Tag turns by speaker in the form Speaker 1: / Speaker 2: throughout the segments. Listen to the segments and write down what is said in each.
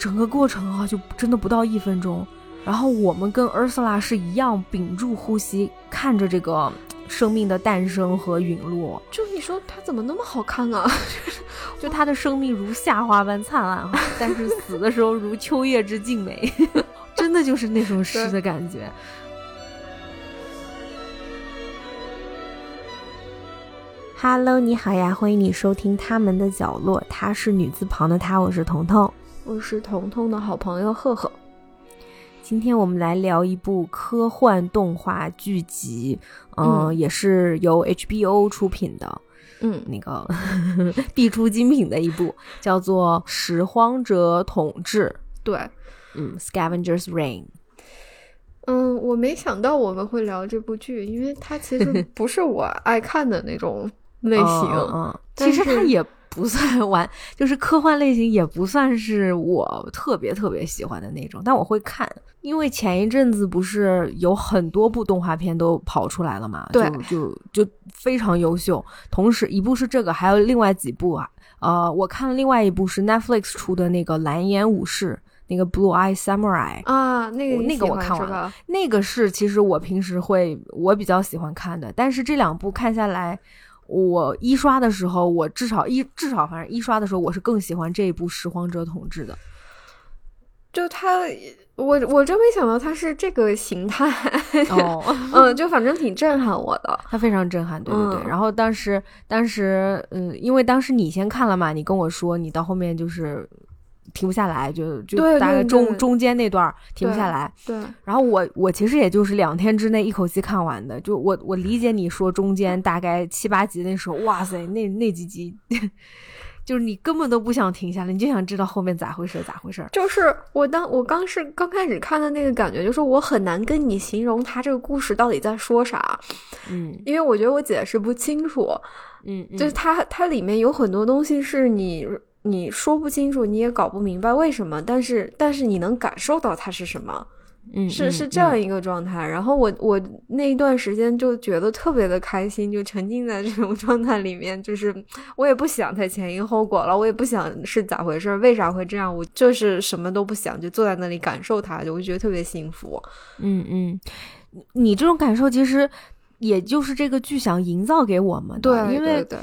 Speaker 1: 整个过程啊，就真的不到一分钟。然后我们跟 Ursula 是一样屏住呼吸，看着这个生命的诞生和陨落。
Speaker 2: 就你说他怎么那么好看啊？
Speaker 1: 就他的生命如夏花般灿烂哈，但是死的时候如秋叶之静美，真的就是那种诗的感觉。Hello，你好呀，欢迎你收听他们的角落。她是女字旁的她，我是彤彤，
Speaker 2: 我是彤彤的好朋友赫赫。
Speaker 1: 今天我们来聊一部科幻动画剧集，嗯，也是由 HBO 出品的，
Speaker 2: 嗯，
Speaker 1: 那个 必出精品的一部，叫做《拾荒者统治》。
Speaker 2: 对，
Speaker 1: 嗯，《Scavengers Reign》。
Speaker 2: 嗯，我没想到我们会聊这部剧，因为它其实 不是我爱看的那种。类型，
Speaker 1: 嗯，其实它也不算完，就是科幻类型也不算是我特别特别喜欢的那种，但我会看，因为前一阵子不是有很多部动画片都跑出来了嘛，
Speaker 2: 对，
Speaker 1: 就就非常优秀。同时，一部是这个，还有另外几部啊，呃，我看了另外一部是 Netflix 出的那个《蓝颜武士》。那个 Blue Eye Samurai
Speaker 2: 啊，那个
Speaker 1: 那个我看完了，那个是其实我平时会我比较喜欢看的，但是这两部看下来。我一刷的时候，我至少一至少反正一刷的时候，我是更喜欢这一部《拾荒者统治》的。
Speaker 2: 就他，我我真没想到他是这个形态。
Speaker 1: 哦，
Speaker 2: 嗯，就反正挺震撼我的。
Speaker 1: 他非常震撼，对对对。然后当时当时，嗯，因为当时你先看了嘛，你跟我说你到后面就是。停不下来，就就大概中中间那段停不下来。
Speaker 2: 对，
Speaker 1: 然后我我其实也就是两天之内一口气看完的。就我我理解你说中间大概七八集那时候，哇塞，那那几集，就是你根本都不想停下来，你就想知道后面咋回事咋回事。
Speaker 2: 就是我当我刚是刚开始看的那个感觉，就是我很难跟你形容他这个故事到底在说啥。
Speaker 1: 嗯，
Speaker 2: 因为我觉得我解释不清楚。
Speaker 1: 嗯，
Speaker 2: 就是它它里面有很多东西是你。你说不清楚，你也搞不明白为什么，但是但是你能感受到它是什么，
Speaker 1: 嗯，
Speaker 2: 是是这样一个状态。然后我我那一段时间就觉得特别的开心，就沉浸在这种状态里面，就是我也不想它前因后果了，我也不想是咋回事，为啥会这样，我就是什么都不想，就坐在那里感受它，就我觉得特别幸福。
Speaker 1: 嗯嗯，你这种感受其实也就是这个剧想营造给我们
Speaker 2: 的，
Speaker 1: 因为
Speaker 2: 对。
Speaker 1: 对，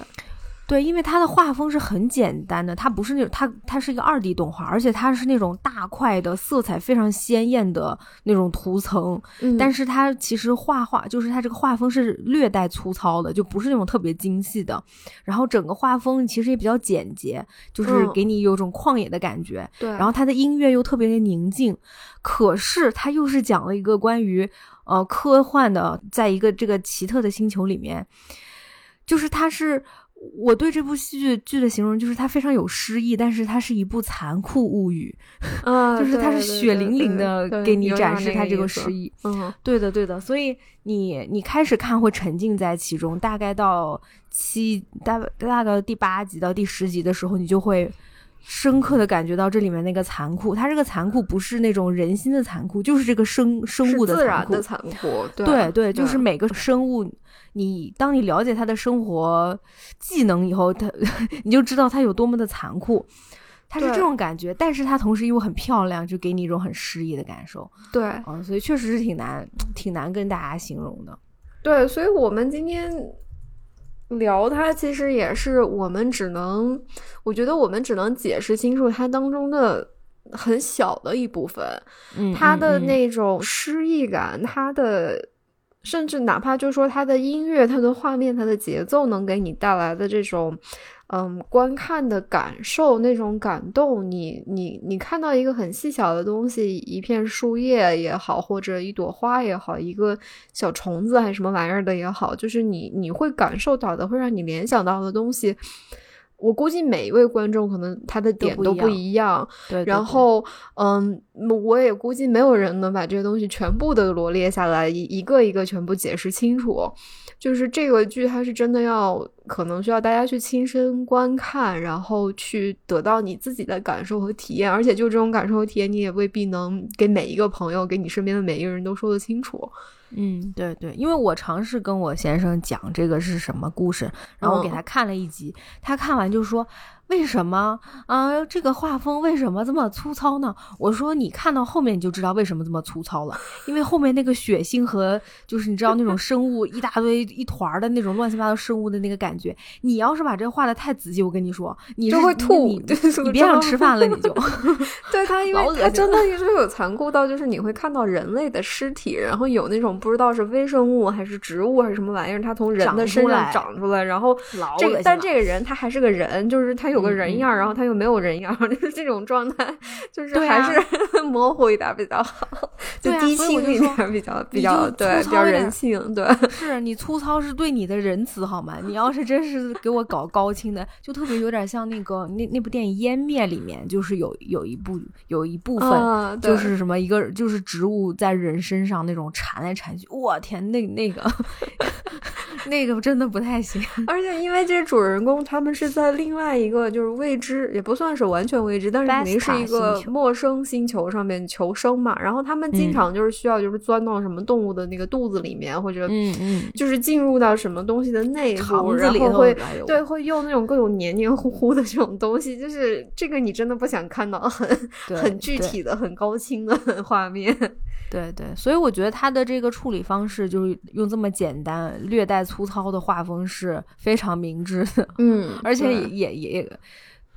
Speaker 1: 因为它的画风是很简单的，它不是那种它它是一个二 D 动画，而且它是那种大块的、色彩非常鲜艳的那种图层。
Speaker 2: 嗯，
Speaker 1: 但是它其实画画就是它这个画风是略带粗糙的，就不是那种特别精细的。然后整个画风其实也比较简洁，就是给你有种旷野的感觉。
Speaker 2: 对，
Speaker 1: 然后它的音乐又特别的宁静，可是它又是讲了一个关于呃科幻的，在一个这个奇特的星球里面，就是它是。我对这部戏剧剧的形容就是它非常有诗意，但是它是一部残酷物语，
Speaker 2: 啊，
Speaker 1: 就是它是血淋淋的给你展示它这
Speaker 2: 个
Speaker 1: 诗意。
Speaker 2: 嗯，
Speaker 1: 对的，对的。所以你你开始看会沉浸在其中，大概到七大大概第八集到第十集的时候，你就会深刻的感觉到这里面那个残酷。它这个残酷不是那种人心的残酷，就是这个生生物的
Speaker 2: 残酷。
Speaker 1: 对对，就是每个生物。你当你了解它的生活技能以后，它 你就知道它有多么的残酷，它是这种感觉，但是它同时又很漂亮，就给你一种很诗意的感受。
Speaker 2: 对，
Speaker 1: 嗯，所以确实是挺难，挺难跟大家形容的。
Speaker 2: 对，所以我们今天聊它，其实也是我们只能，我觉得我们只能解释清楚它当中的很小的一部分，
Speaker 1: 嗯，
Speaker 2: 它的那种诗意感，它的。甚至哪怕就说它的音乐、它的画面、它的节奏能给你带来的这种，嗯，观看的感受，那种感动，你你你看到一个很细小的东西，一片树叶也好，或者一朵花也好，一个小虫子还是什么玩意儿的也好，就是你你会感受到的，会让你联想到的东西。我估计每一位观众可能他的点都不一样，
Speaker 1: 对。
Speaker 2: 然后，嗯，我也估计没有人能把这些东西全部的罗列下来，一一个一个全部解释清楚。就是这个剧，它是真的要，可能需要大家去亲身观看，然后去得到你自己的感受和体验。而且，就这种感受和体验，你也未必能给每一个朋友，给你身边的每一个人都说得清楚。
Speaker 1: 嗯，对对，因为我尝试跟我先生讲这个是什么故事，然后我给他看了一集，他看完就说，为什么啊？这个画风为什么这么粗糙呢？我说你看到后面你就知道为什么这么粗糙了，因为后面那个血腥和就是你知道那种生物一大堆一团的那种乱七八糟生物的那个感觉，你要是把这画的太仔细，我跟你说，你
Speaker 2: 就会吐，
Speaker 1: 你你别想吃饭了，你就。
Speaker 2: 对他，因为他真的是有残酷到，就是你会看到人类的尸体，然后有那种不知道是微生物还是植物还是什么玩意儿，它从人的身上长出来，然后这个但这个人他还是个人，就是他有个人样，然后他又没有人样，就是这种状态，就是还是 模糊一点比较好，就低清一点比较比较对比较人性，对，
Speaker 1: 是你粗糙是对你的仁慈好吗？你要是真是给我搞高清的，就特别有点像那个那那部电影《湮灭》里面，就是有有一部有一部分就是什么一个就是植物在人身上那种缠来缠去，我天，那那个。那个真的不太行，
Speaker 2: 而且因为这主人公他们是在另外一个就是未知，也不算是完全未知，但是肯定是一个陌生星球上面求生嘛。然后他们经常就是需要就是钻到什么动物的那个肚子里面，或者
Speaker 1: 嗯嗯，
Speaker 2: 就是进入到什么东西的内部，然后会对会用那种各种黏黏糊糊的这种东西，就是这个你真的不想看到很很具体的很高清的 画面。
Speaker 1: 对对，所以我觉得他的这个处理方式就是用这么简单、略带粗糙的画风是非常明智的。
Speaker 2: 嗯，
Speaker 1: 而且也也也，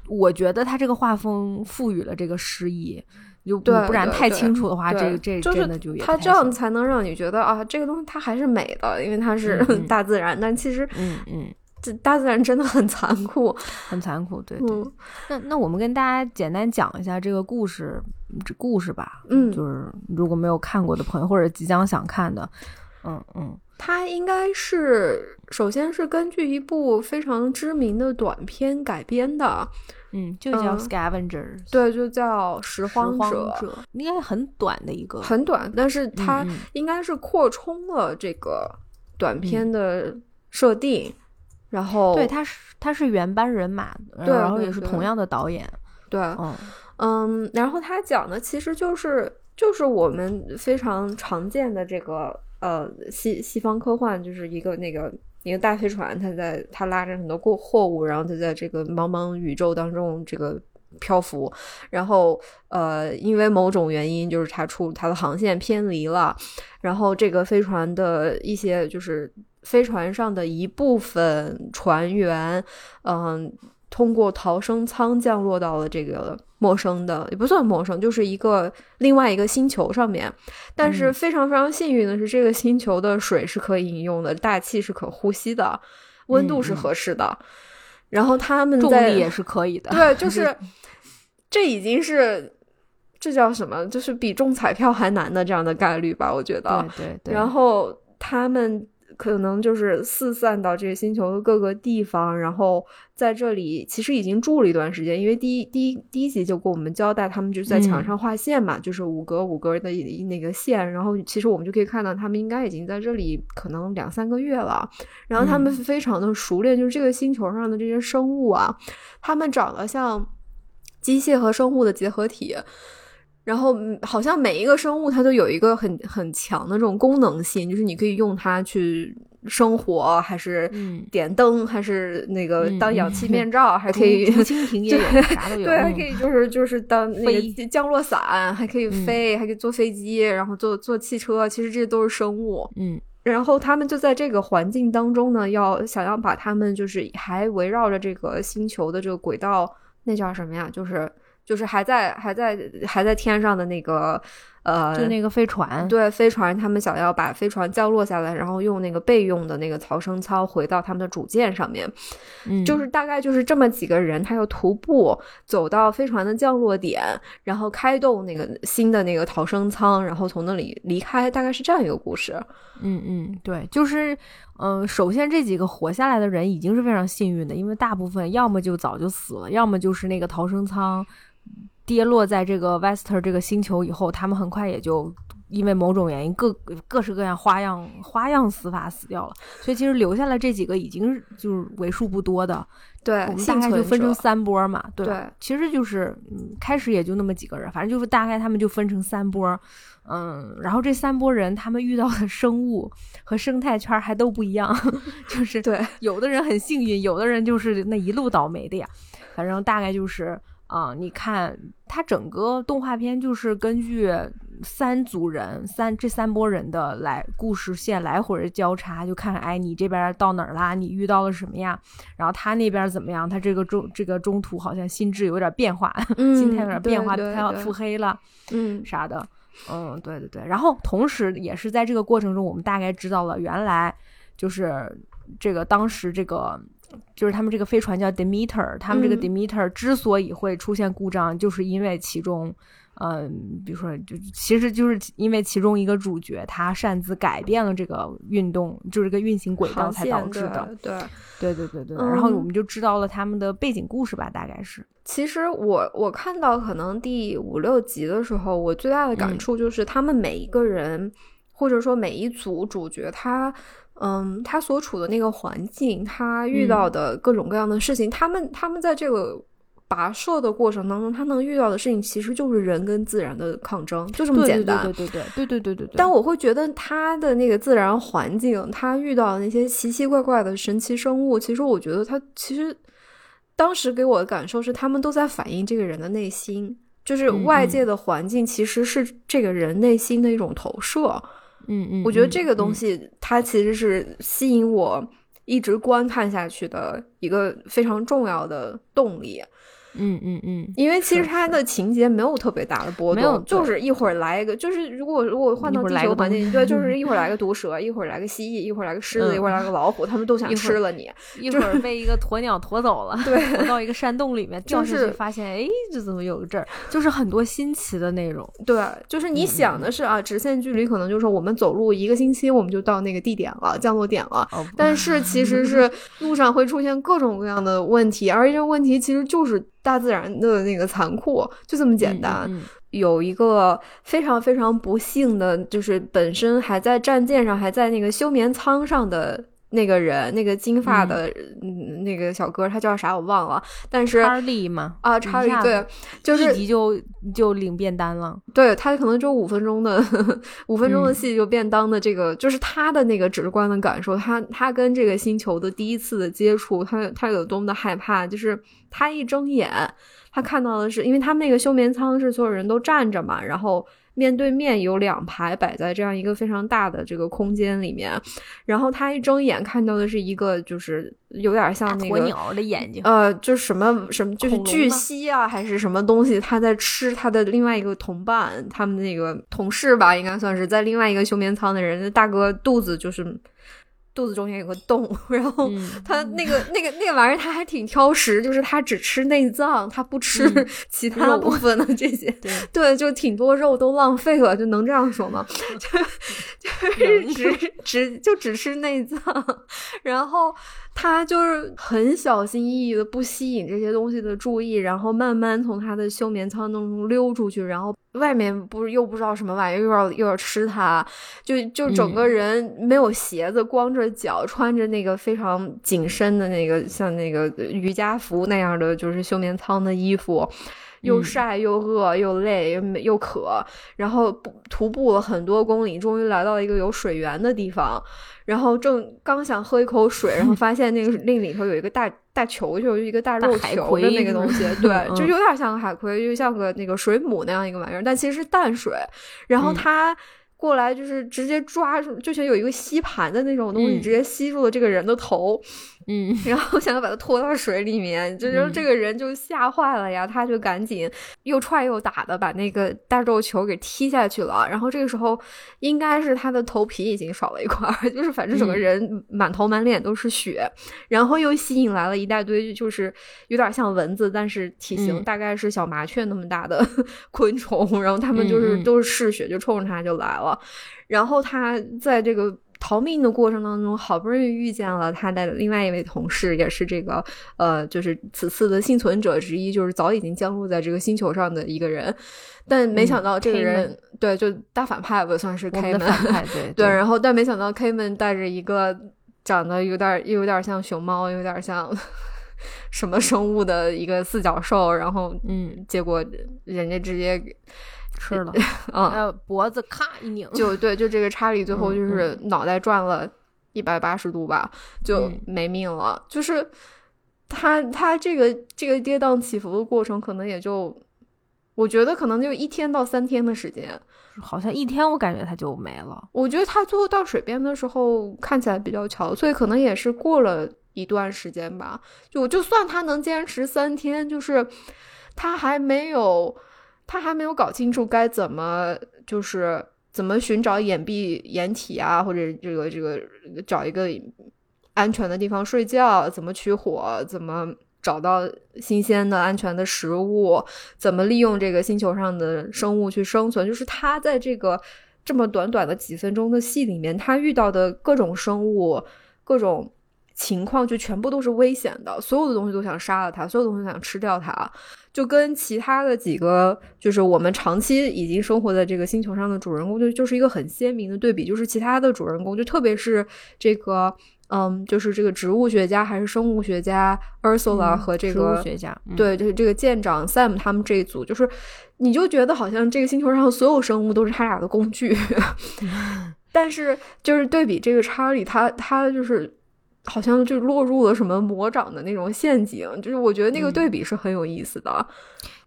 Speaker 1: 我觉得他这个画风赋予了这个诗意，就不然太清楚的话，这这真的就
Speaker 2: 他这样才能让你觉得啊，这个东西它还是美的，因为它是 大自然。但其实，
Speaker 1: 嗯嗯。
Speaker 2: 这大自然真的很残酷，
Speaker 1: 很残酷。对 对，那那我们跟大家简单讲一下这个故事，这故事吧。
Speaker 2: 嗯，
Speaker 1: 就是如果没有看过的朋友，或者即将想看的，嗯嗯，
Speaker 2: 它应该是首先是根据一部非常知名的短片改编的，
Speaker 1: 嗯，就叫 Scavengers，
Speaker 2: 对，就叫拾
Speaker 1: 荒
Speaker 2: 者，
Speaker 1: 应该很短的一个，
Speaker 2: 很短，但是它应该是扩充了这个短片的设定。然后，
Speaker 1: 对，他是他是原班人马，
Speaker 2: 对，
Speaker 1: 然后也是同样的导演，
Speaker 2: 对，嗯嗯，然后他讲的其实就是就是我们非常常见的这个呃西西方科幻，就是一个那个一个大飞船，它在它拉着很多过货物，然后它在这个茫茫宇宙当中这个漂浮，然后呃因为某种原因，就是它出它的航线偏离了，然后这个飞船的一些就是。飞船上的一部分船员，嗯，通过逃生舱降落到了这个陌生的，也不算陌生，就是一个另外一个星球上面。但是非常非常幸运的是，这个星球的水是可以饮用的，大气是可呼吸的，温度是合适的。然后他们在
Speaker 1: 也是可以的，
Speaker 2: 对，就是这已经是这叫什么？就是比中彩票还难的这样的概率吧？我觉得，
Speaker 1: 对对。
Speaker 2: 然后他们。可能就是四散到这个星球的各个地方，然后在这里其实已经住了一段时间。因为第一第一第一集就给我们交代，他们就在墙上画线嘛，就是五格五格的那个线。然后其实我们就可以看到，他们应该已经在这里可能两三个月了。然后他们非常的熟练，就是这个星球上的这些生物啊，他们长得像机械和生物的结合体。然后好像每一个生物它都有一个很很强的这种功能性，就是你可以用它去生活，还是点灯，还是那个当氧气面罩，还可以
Speaker 1: 蜻蜓也有，啥都 有。
Speaker 2: 对，还可以就是就是当 那个降落伞，还可以飞，还可以坐飞机，然后坐坐汽车，其实这些都是生物。
Speaker 1: 嗯，
Speaker 2: 然后他们就在这个环境当中呢，要想要把他们就是还围绕着这个星球的这个轨道，那叫什么呀？就是。就是还在还在还在天上的那个，呃，
Speaker 1: 就那个飞船，
Speaker 2: 对，飞船，他们想要把飞船降落下来，然后用那个备用的那个逃生舱回到他们的主舰上面，
Speaker 1: 嗯，
Speaker 2: 就是大概就是这么几个人，他要徒步走到飞船的降落点，然后开动那个新的那个逃生舱，然后从那里离开，大概是这样一个故事。
Speaker 1: 嗯嗯，对，就是，嗯，首先这几个活下来的人已经是非常幸运的，因为大部分要么就早就死了，要么就是那个逃生舱。跌落在这个 Vester 这个星球以后，他们很快也就因为某种原因，各各式各样花样花样死法死掉了。所以其实留下来这几个已经就是为数不多的。
Speaker 2: 对，
Speaker 1: 我们大概就分成三波嘛。
Speaker 2: 对，
Speaker 1: 其实就是嗯，开始也就那么几个人，反正就是大概他们就分成三波。嗯，然后这三波人他们遇到的生物和生态圈还都不一样，就是
Speaker 2: 对，
Speaker 1: 有的人很幸运，有的人就是那一路倒霉的呀。反正大概就是啊、你看它整个动画片就是根据三组人三这三波人的来故事线来回交叉，就看看哎你这边到哪儿啦？你遇到了什么呀？然后他那边怎么样？他这个中这个中途好像心智有点变化，心态有点变化，他要腹黑了。
Speaker 2: 嗯
Speaker 1: 啥的。嗯，对对对。然后同时也是在这个过程中，我们大概知道了原来就是这个当时这个就是他们这个飞船叫 Demeter，他们这个
Speaker 2: 嗯
Speaker 1: Demeter 之所以会出现故障，就是因为其中。嗯，比如说，就其实就是因为其中一个主角他擅自改变了这个运动，就是这个运行轨道才导致的。
Speaker 2: 对。对
Speaker 1: 对对对对。然后
Speaker 2: 嗯
Speaker 1: 我们就知道了他们的背景故事吧，大概是。
Speaker 2: 其实我我看到可能第五六集的时候，我最大的感
Speaker 1: 嗯
Speaker 2: 触就是他们每一个人，或者说每一组主角，他嗯，他所处的那个环境，他遇
Speaker 1: 嗯
Speaker 2: 到的各种各样的事情，他们他们在这个。跋涉的过程当中，他能遇到的事情其实就是人跟自然的抗争，就这么简单。
Speaker 1: 对对对对对对对对对。
Speaker 2: 但我会觉得他的那个自然环境，他遇到的那些奇奇怪怪的神奇生物，其实我觉得他其实当时给我的感受是，他们都在反映这个人的内心，就是
Speaker 1: 嗯
Speaker 2: 外界的环境其实是这个人内心的一种投射。
Speaker 1: 嗯嗯，
Speaker 2: 我觉得这个
Speaker 1: 嗯
Speaker 2: 东西，它其实是吸引我一直观看下去的一个非常重要的动力。
Speaker 1: 嗯嗯嗯，
Speaker 2: 因为其实它的情节没有特别大的波
Speaker 1: 没有
Speaker 2: 动，就是一会儿来一个，就是如果如果换到地球环境，对，就是一会儿来个毒蛇，一会儿来个蜥蜴，一会儿来个狮子，
Speaker 1: 嗯
Speaker 2: 一会儿来个老虎，他们都想吃了你。
Speaker 1: 一会儿被一个鸵鸟驮走了，
Speaker 2: 对
Speaker 1: 驮到一个山洞里面，掉下去
Speaker 2: 就是
Speaker 1: 发现，哎，这怎么有个这儿？就是很多新奇的内容。
Speaker 2: 对，就是你想的是啊，直线距离可能就是我们走路一个星期我们就到那个地点了，降落点了。
Speaker 1: 哦，
Speaker 2: 但是其实是路上会出现各种各样的问题，而这个问题其实就是大自然的那个残酷，就这么简单。
Speaker 1: 嗯
Speaker 2: 有一个非常非常不幸的，就是本身还在战舰上，还在那个休眠舱上的那个人，那个金发的、嗯、那个小哥，他叫啥我忘了，但是
Speaker 1: 查理嘛，
Speaker 2: 啊，查理对，就是
Speaker 1: 一集就就领便当了。
Speaker 2: 对他可能就五分钟的 五分钟的
Speaker 1: 嗯
Speaker 2: 戏就便当的这个，就是他的那个直观的感受，他他跟这个星球的第一次的接触，他他有多么的害怕，就是他一睁眼，他看到的是，因为他们那个休眠舱是所有人都站着嘛，然后。面对面有两排摆在这样一个非常大的这个空间里面，然后他一睁眼看到的是一个就是有点像那个
Speaker 1: 鸵鸟的眼睛，
Speaker 2: 呃，就是什么什么，就是巨蜥啊，还是什么东西？他在吃他的另外一个同伴，他们那个同事吧，应该算是在另外一个休眠舱的人。那大哥肚子就是肚子中间有个洞，然后
Speaker 1: 嗯
Speaker 2: 他那个那个那个玩意儿，它还挺挑食，就是它只吃内脏，它不吃
Speaker 1: 嗯
Speaker 2: 其他部分的这些。
Speaker 1: 对，
Speaker 2: 对，就挺多肉都浪费了，就能这样说吗？就就是只只就只吃内脏，然后他就是很小心翼翼的不吸引这些东西的注意，然后慢慢从他的休眠舱当中溜出去，然后外面不是又不知道什么玩意儿，又要又要吃他，就就整个人没有鞋子，光着脚，穿着那个非常紧身的那个像那个瑜伽服那样的就是休眠舱的衣服。又
Speaker 1: 嗯
Speaker 2: 晒又饿又累又没又渴，然后徒步了很多公里，终于来到了一个有水源的地方。然后正刚想喝一口水，然后发现那个那里头有一个大大球球，就一个大肉球的那个东西，对，
Speaker 1: 嗯
Speaker 2: 就有点像海葵，就像个那个水母那样一个玩意儿，但其实是淡水。然后
Speaker 1: 嗯
Speaker 2: 它过来就是直接抓住，就像有一个吸盘的那种东西，
Speaker 1: 嗯
Speaker 2: 直接吸住了这个人的头。
Speaker 1: 嗯
Speaker 2: 然后想要把他拖到水里面，这就
Speaker 1: 是
Speaker 2: 这个人就吓坏了呀，他就赶紧又踹又打的把那个大肉球给踢下去了。然后这个时候应该是他的头皮已经少了一块儿，就是反正整个
Speaker 1: 嗯
Speaker 2: 人满头满脸都是血，然后又吸引来了一大堆就是有点像蚊子，但是体型
Speaker 1: 嗯
Speaker 2: 大概是小麻雀那么大的 昆虫，然后他们就是都是嗜血，就冲着他就来了。然后他在这个逃命的过程当中，好不容易遇见了他的另外一位同事，也是这个呃，就是此次的幸存者之一，就是早已经降落在这个星球上的一个人。但没想到这个人，对，就大反派吧，算是
Speaker 1: 我
Speaker 2: K
Speaker 1: 们的反
Speaker 2: 们。
Speaker 1: 派，对
Speaker 2: 对，然后但没想到 K 门带着一个长得有点又有点像熊猫，有点像什么生物的一个四脚兽，然后
Speaker 1: 嗯，
Speaker 2: 结果人家直接给
Speaker 1: 吃了，
Speaker 2: 啊，
Speaker 1: 呃，脖子咔一拧，
Speaker 2: 就对，就这个查理 最后
Speaker 1: 嗯
Speaker 2: 就是脑袋转了一百八十度吧，就
Speaker 1: 嗯
Speaker 2: 没命了。就是他他这个这个跌宕起伏的过程，可能也就，我觉得可能就一天到三天的时间。
Speaker 1: 好像一天我感觉他就没了。
Speaker 2: 我觉得他最后到水边的时候看起来比较憔悴，可能也是过了一段时间吧。就就算他能坚持三天，就是他还没有他还没有搞清楚该怎么就是怎么寻找掩蔽掩体啊，或者这个这个找一个安全的地方睡觉，怎么取火，怎么。找到新鲜的、安全的食物，怎么利用这个星球上的生物去生存？就是他在这个这么短短的几分钟的戏里面，他遇到的各种生物、各种情况，就全部都是危险的。所有的东西都想杀了他，所有东西想吃掉他。就跟其他的几个，就是我们长期已经生活在这个星球上的主人公，就就是一个很鲜明的对比。就是其他的主人公，就特别是这个。嗯，就是这个植物学家还是生物学家 Ursula 和这个
Speaker 1: 植物学家，
Speaker 2: 对，就是这个舰长 Sam 他们这一组，就是你就觉得好像这个星球上所有生物都是他俩的工具，但是就是对比这个查理，他他就是好像就落入了什么魔掌的那种陷阱，就是我觉得那个对比是很有意思的。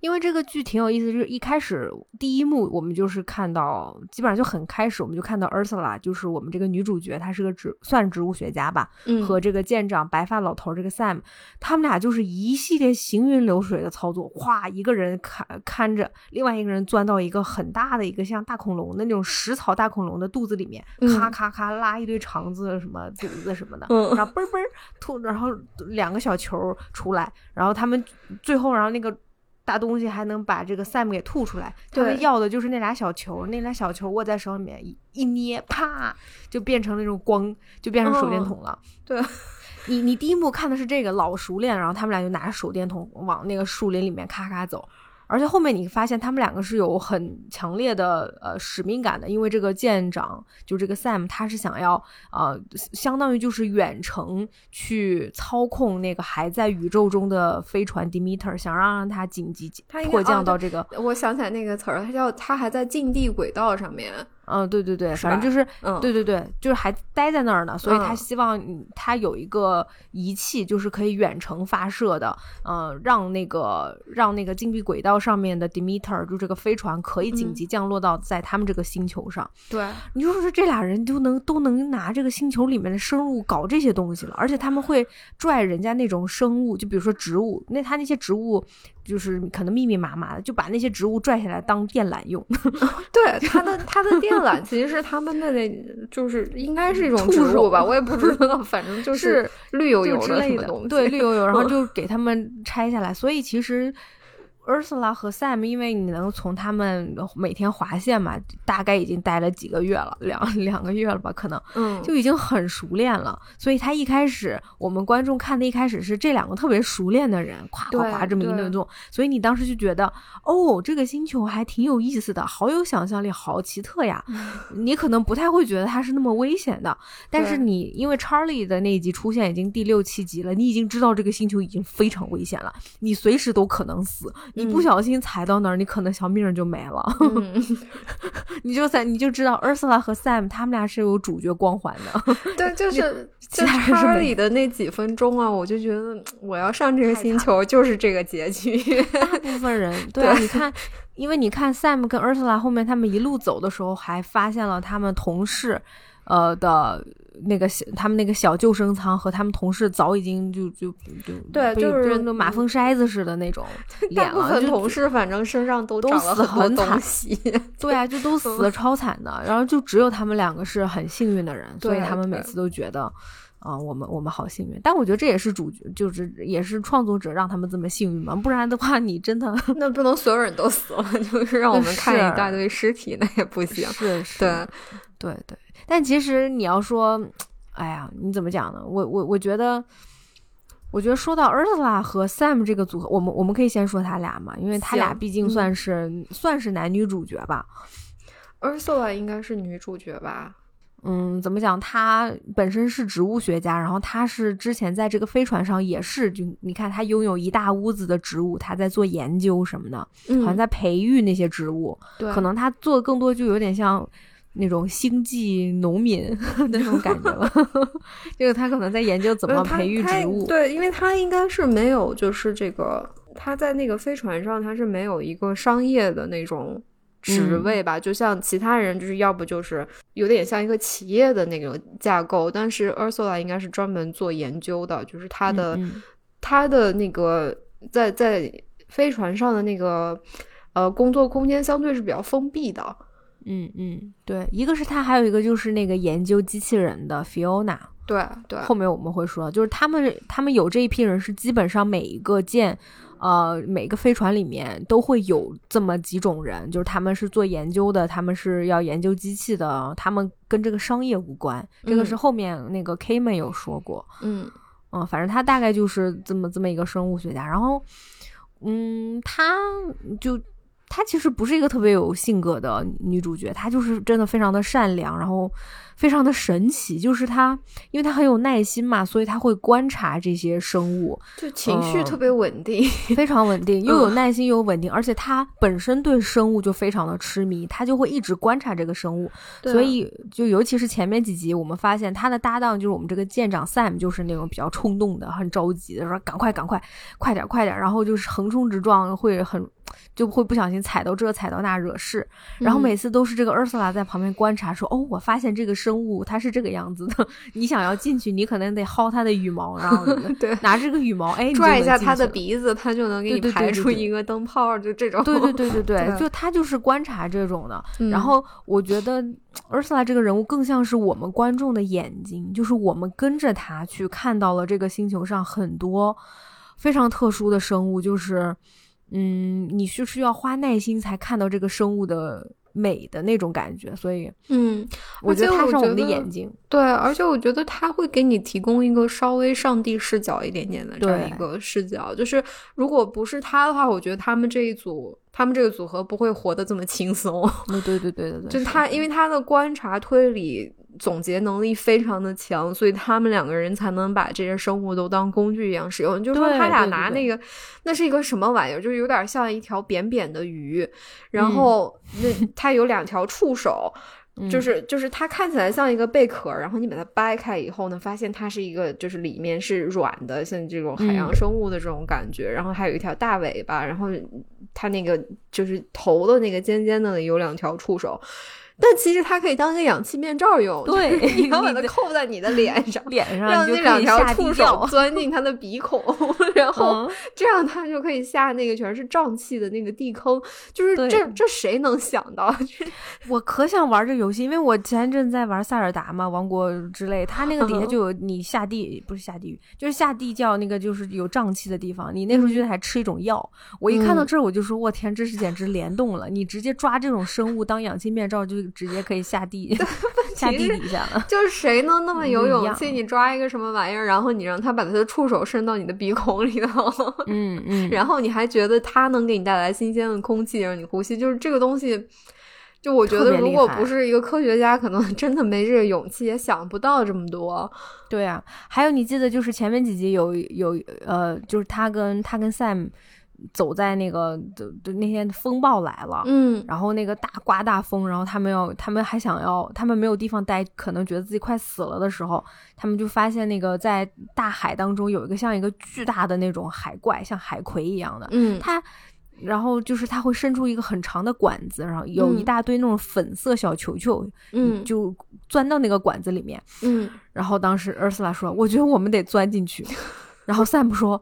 Speaker 1: 因为这个剧挺有意思，就是一开始第一幕我们就是看到，基本上就很开始，我们就看到 Ursula，就是我们这个女主角，她是个植算植物学家吧，和这个舰长白发老头这个 Sam，他们俩就是一系列行云流水的操作，哗，一个人看看着，另外一个人钻到一个很大的一个像大恐龙的那种食草大恐龙的肚子里面，咔咔咔拉一堆肠子什么肚子什么的，然后嘣嘣吐，然后两个小球出来，然后他们最后然后那个。大东西还能把这个 Sam 给吐出来，他们要的就是那俩小球，那俩小球握在手里面一一捏，啪，就变成那种光，就变成手电筒了。
Speaker 2: 对，
Speaker 1: 你你第一幕看的是这个老熟练，然后他们俩就拿着手电筒往那个树林里面咔咔走。而且后面你发现他们两个是有很强烈的呃使命感的，因为这个舰长就这个 Sam，他是想要呃相当于就是远程去操控那个还在宇宙中的飞船 Demeter，想让让它紧急迫降到这个。
Speaker 2: 我想起来那个词儿，它叫它还在近地轨道上面。
Speaker 1: 嗯，对对对，反正就是，对对对，就是还待在那儿呢，所以他希望他有一个仪器，就是可以远程发射的，呃，让那个让那个禁闭轨道上面的 Demeter 就这个飞船可以紧急降落到在他们这个星球上。
Speaker 2: 对，
Speaker 1: 你就说这俩人都能都能拿这个星球里面的生物搞这些东西了，而且他们会拽人家那种生物，就比如说植物，那他那些植物。就是可能密密麻麻的，就把那些植物拽下来当电缆用。
Speaker 2: 对，它的它的电缆其实是他们的那，就是应该是一种植物吧，我也不知 道，反正就是绿油油
Speaker 1: 的
Speaker 2: 什么东西。
Speaker 1: 对，绿油油，然后 就给他们拆下来。所以其实。Ursula 和 Sam，因为你能从他们每天划线嘛，大概已经待了几个月了，两两个月了吧，可能，
Speaker 2: 嗯，
Speaker 1: 就已经很熟练了。所以他一开始，我们观众看的一开始是这两个特别熟练的人，夸夸夸这么一顿做，所以你当时就觉得，哦，这个星球还挺有意思的，好有想象力，好奇特呀。你可能不太会觉得它是那么危险的，但是你因为 Charlie 的那一集出现已经第六七集了，你已经知道这个星球已经非常危险了，你随时都可能死。你不小心踩到那儿，你可能小命就没了。你就在你就知道，Ursula 和 Sam 他们俩是有主角光环的。
Speaker 2: 对，就是在查理的那几分钟啊，我就觉得我要上这个星球就是这个结局。
Speaker 1: 大部分人对，你看，因为你看 Sam 跟 Ursula 后面他们一路走的时候，还发现了他们同事。呃的那个小，他们那个小救生舱和他们同事早已经就就就
Speaker 2: 对，就是
Speaker 1: 那马蜂筛子似的那种 脸
Speaker 2: 了。同事反正身上
Speaker 1: 都
Speaker 2: 都
Speaker 1: 死很
Speaker 2: 惨，
Speaker 1: 对啊，就都死的超惨的。然后就只有他们两个是很幸运的人，所以他们每次都觉得啊，我们我们好幸运。但我觉得这也是主角，就是也是创作者让他们这么幸运嘛。不然的话，你真的
Speaker 2: 那不能所有人都死了，就是让我们看一大堆尸体，那也不行。
Speaker 1: 是是，
Speaker 2: 对
Speaker 1: 对对。但其实你要说，哎呀，你怎么讲呢？我我我觉得，我觉得说到 Ursula 和 Sam 这个组合，我们我们可以先说他俩嘛，因为他俩毕竟算是算是男女主角吧。
Speaker 2: Ursula 应该是女主角吧？
Speaker 1: 嗯，怎么讲？她本身是植物学家，然后她是之前在这个飞船上也是，就你看她拥有一大屋子的植物，她在做研究什么的，好像在培育那些植物。
Speaker 2: 对，
Speaker 1: 可能她做的更多就有点像。那种星际农民 那种感觉了。就是他可能在研究怎么培育植物。
Speaker 2: 对，因为他应该是没有，就是这个他在那个飞船上，他是没有一个商业的那种职位吧？就像其他人，就是要不就是有点像一个企业的那个架构，但是 Ursula 应该是专门做研究的，就是他的他的那个在在飞船上的那个呃工作空间相对是比较封闭的。
Speaker 1: 嗯嗯，对，一个是他，还有一个就是那个研究机器人的 Fiona，
Speaker 2: 对对，
Speaker 1: 后面我们会说，就是他们他们有这一批人是基本上每一个舰，呃，每个飞船里面都会有这么几种人，就是他们是做研究的，他们是要研究机器的，他们跟这个商业无关，这个是后面那个 K 们有说过，
Speaker 2: 嗯。
Speaker 1: 嗯，反正他大概就是这么这么一个生物学家，然后嗯，他就。她其实不是一个特别有性格的女主角，她就是真的非常的善良，然后。非常的神奇，就是他，因为他很有耐心嘛，所以他会观察这些生物，
Speaker 2: 就情绪特别稳定，
Speaker 1: 非常稳定，又有耐心又有稳定，而且他本身对生物就非常的痴迷，他就会一直观察这个生物，所以就尤其是前面几集，我们发现他的搭档就是我们这个舰长 Sam，就是那种比较冲动的、很着急的，说赶快赶快快点快点，然后就是横冲直撞，会很就会不小心踩到这踩到那惹事，然后每次都是这个 Ursula 在旁边观察，说哦，我发现这个。生物它是这个样子的，你想要进去，你可能得薅它的羽毛，然后
Speaker 2: 对
Speaker 1: 拿这个羽毛，哎，
Speaker 2: 拽一下它的鼻子，它就能给你排出一个灯泡，就这种。
Speaker 1: 对对对对对，就他就是观察这种的。然后我觉得 Ursula 这个人物更像是我们观众的眼睛，就是我们跟着他去看到了这个星球上很多非常特殊的生物，就是嗯，你是需要花耐心才看到这个生物的。美的那种感觉，所以，
Speaker 2: 嗯，
Speaker 1: 我觉得他是我们的眼睛，
Speaker 2: 对，而且我觉得他会给你提供一个稍微上帝视角一点点的这样一个视角，就是如果不是他的话，我觉得他们这一组。他们这个组合不会活得这么轻松。
Speaker 1: 对对对对对，
Speaker 2: 就是他，因为他的观察、推理、总结能力非常的强，所以他们两个人才能把这些生物都当工具一样使用。就是说，他俩拿那个，那是一个什么玩意儿？就是有点像一条扁扁的鱼，然后那它有两条触手。就是就是它看起来像一个贝壳，然后你把它掰开以后呢，发现它是一个就是里面是软的，像这种海洋生物的这种感觉。然后还有一条大尾巴，然后它那个就是头的那个尖尖的有两条触手。但其实它可以当一个氧气面罩用，
Speaker 1: 对，
Speaker 2: 你要把它扣在你的脸上，
Speaker 1: 脸上
Speaker 2: 让那两条触手 钻进它的鼻孔，然后这样它就可以下那个全是胀气的那个地坑。就是这这谁能想到？
Speaker 1: 我可想玩这游戏，因为我前阵在玩塞尔达嘛，王国之类，它那个底下就有你下地不是下地狱，就是下地窖那个就是有胀气的地方，你那时候就还吃一种药。我一看到这儿，我就说我天，这是简直联动了！你直接抓这种生物当氧气面罩就。直接可以下地，下地底下了。
Speaker 2: 就是谁能那么有勇气？你抓一个什么玩意儿，然后你让他把他的触手伸到你的鼻孔里头，
Speaker 1: 嗯嗯，
Speaker 2: 然后你还觉得他能给你带来新鲜的空气让你呼吸？就是这个东西，就我觉得如果不是一个科学家，可能 真的没这个勇气，也想不到这么多。
Speaker 1: 对啊，还有你记得就是前面几集有有呃，就是他跟他跟 Sam。走在那个就就那天风暴来了，
Speaker 2: 嗯，
Speaker 1: 然后那个大刮大风，然后他们要，他们还想要，他们没有地方待，可能觉得自己快死了的时候，他们就发现那个在大海当中有一个像一个巨大的那种海怪，像海葵一样的，
Speaker 2: 嗯，
Speaker 1: 它，然后就是它会伸出一个很长的管子，然后有一大堆那种粉色小球球，
Speaker 2: 嗯，
Speaker 1: 就钻到那个管子里面，
Speaker 2: 嗯，
Speaker 1: 然后当时 Ursula 说，我觉得我们得钻进去，然后 Sam 说。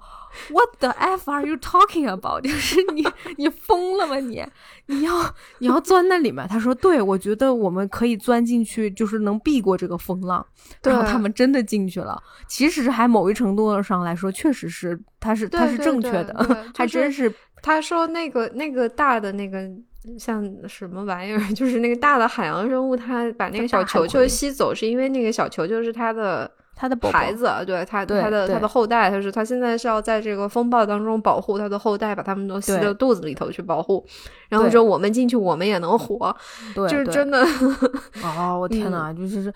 Speaker 1: What the f are you talking about？就是你，你疯了吗？你，你要，你要钻那里面？他说，对，我觉得我们可以钻进去，就是能避过这个风浪。然后他们真的进去了。其实还某一程度上来说，确实是，他是，他是正确的，还真是。
Speaker 2: 他说那个那个大的那个像什么玩意儿，就是那个大的海洋生物，它把那个小球球吸走，是因为那个小球球是它的。
Speaker 1: 他的
Speaker 2: 孩子，对他，他的他的后代，他是他现在是要在这个风暴当中保护他的后代，把他们都吸到肚子里头去保护，然后说我们进去，我们也能活，对就是真的。
Speaker 1: 哦，我天哪，就是，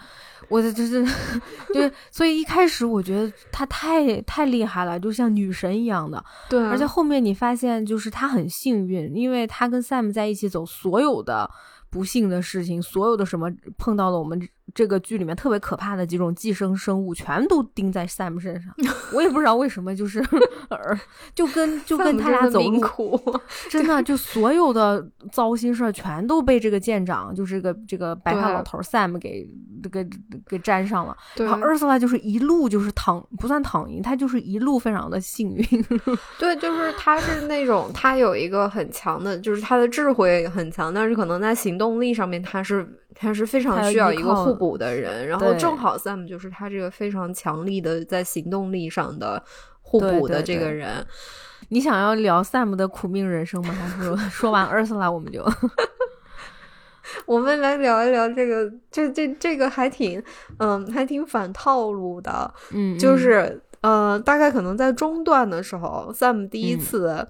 Speaker 1: 我的就是，就是，所以一开始我觉得他太太厉害了，就像女神一样的。
Speaker 2: 对，
Speaker 1: 而且后面你发现，就是他很幸运，因为他跟 Sam 在一起走所有的。不幸的事情，所有的什么碰到了我们这个剧里面特别可怕的几种寄生生物，全都盯在 Sam 身上。我也不知道为什么，就是就跟就跟他俩走路，真的就所有的糟心事儿全都被这个舰长，就是个这个白发老头 Sam 给给给粘上了。然后 Ursula 就是一路就是躺不算躺赢，他就是一路非常的幸运。
Speaker 2: 对，就是他是那种他有一个很强的，就是他的智慧很强，但是可能在行动力上面他是他是非常需要一个互补的人。然后正好 Sam 就是他这个非常强力的在行动力上的互补的这个人。
Speaker 1: 你想要聊 Sam 的苦命人生吗？还是 说完 Ursula 我们就？
Speaker 2: 我们来聊一聊这个，这这这个还挺，嗯，还挺反套路的，
Speaker 1: 嗯，
Speaker 2: 就是，呃，大概可能在中段的时候，Sam 第一次。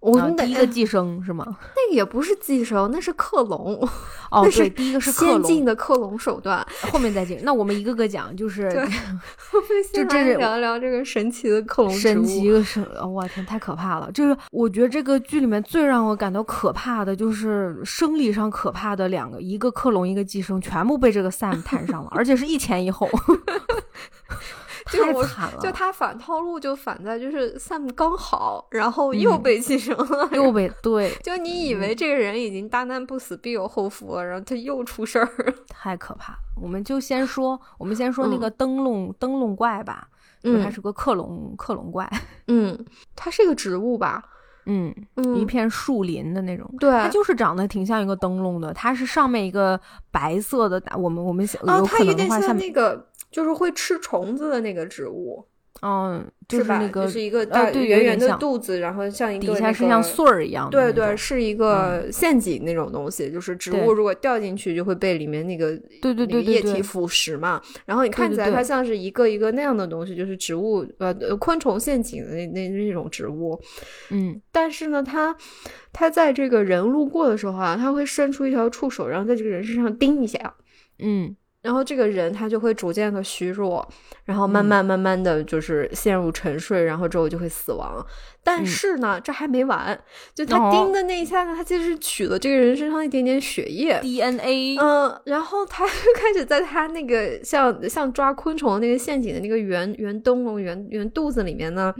Speaker 2: 我们
Speaker 1: 第一个寄生是吗？
Speaker 2: 那个也不是寄生，那是克隆。
Speaker 1: 哦，
Speaker 2: 对，
Speaker 1: 第一个是
Speaker 2: 先进的克隆手段，
Speaker 1: 后面再进。那我们一个个讲，就是
Speaker 2: 就这是聊一聊这个神奇的克隆
Speaker 1: 神奇的是，我天，太可怕了！就是我觉得这个剧里面最让我感到可怕的就是生理上可怕的两个，一个克隆，一个寄生，全部被这个 Sam 摊上了，而且是一前一后。
Speaker 2: 太
Speaker 1: 惨了！
Speaker 2: 就他反套路，就反在就是 Sam 刚好，然后又被寄生了，
Speaker 1: 又被 对。
Speaker 2: 就你以为这个人已经大难不死必有后福了，然后他又出事儿，
Speaker 1: 太可怕了。我们就先说，我们先说那个灯笼灯笼怪吧。嗯，它是个克隆克隆怪。
Speaker 2: 嗯，它是一个植物吧？
Speaker 1: 嗯，一片树林的那种。
Speaker 2: 对，
Speaker 1: 它就是长得挺像一个灯笼的。它是上面一个白色的，我们我们有可能的话像
Speaker 2: 那个。就是会吃虫子的那个植物，
Speaker 1: 嗯，就是那个
Speaker 2: 是一个大圆圆的肚子，然后像一个
Speaker 1: 底下是像穗儿一样，
Speaker 2: 对对，是一个陷阱那种东西。就是植物如果掉进去，就会被里面那个
Speaker 1: 对对对
Speaker 2: 液体腐蚀嘛。然后你看起来它像是一个一个那样的东西，就是植物呃昆虫陷阱的那那那种植物。
Speaker 1: 嗯，
Speaker 2: 但是呢，它它在这个人路过的时候啊，它会伸出一条触手，然后在这个人身上叮一下。
Speaker 1: 嗯。
Speaker 2: 然后这个人他就会逐渐的虚弱，然后慢慢慢慢的就是陷入沉睡，然后之后就会死亡。但是呢，这还没完，就他叮的那一下呢，他其实是取了这个人身上一点点血液
Speaker 1: DNA，
Speaker 2: 嗯，然后他 就开始在他那个像像抓昆虫那个陷阱的那个圆圆灯笼圆圆肚子里面呢，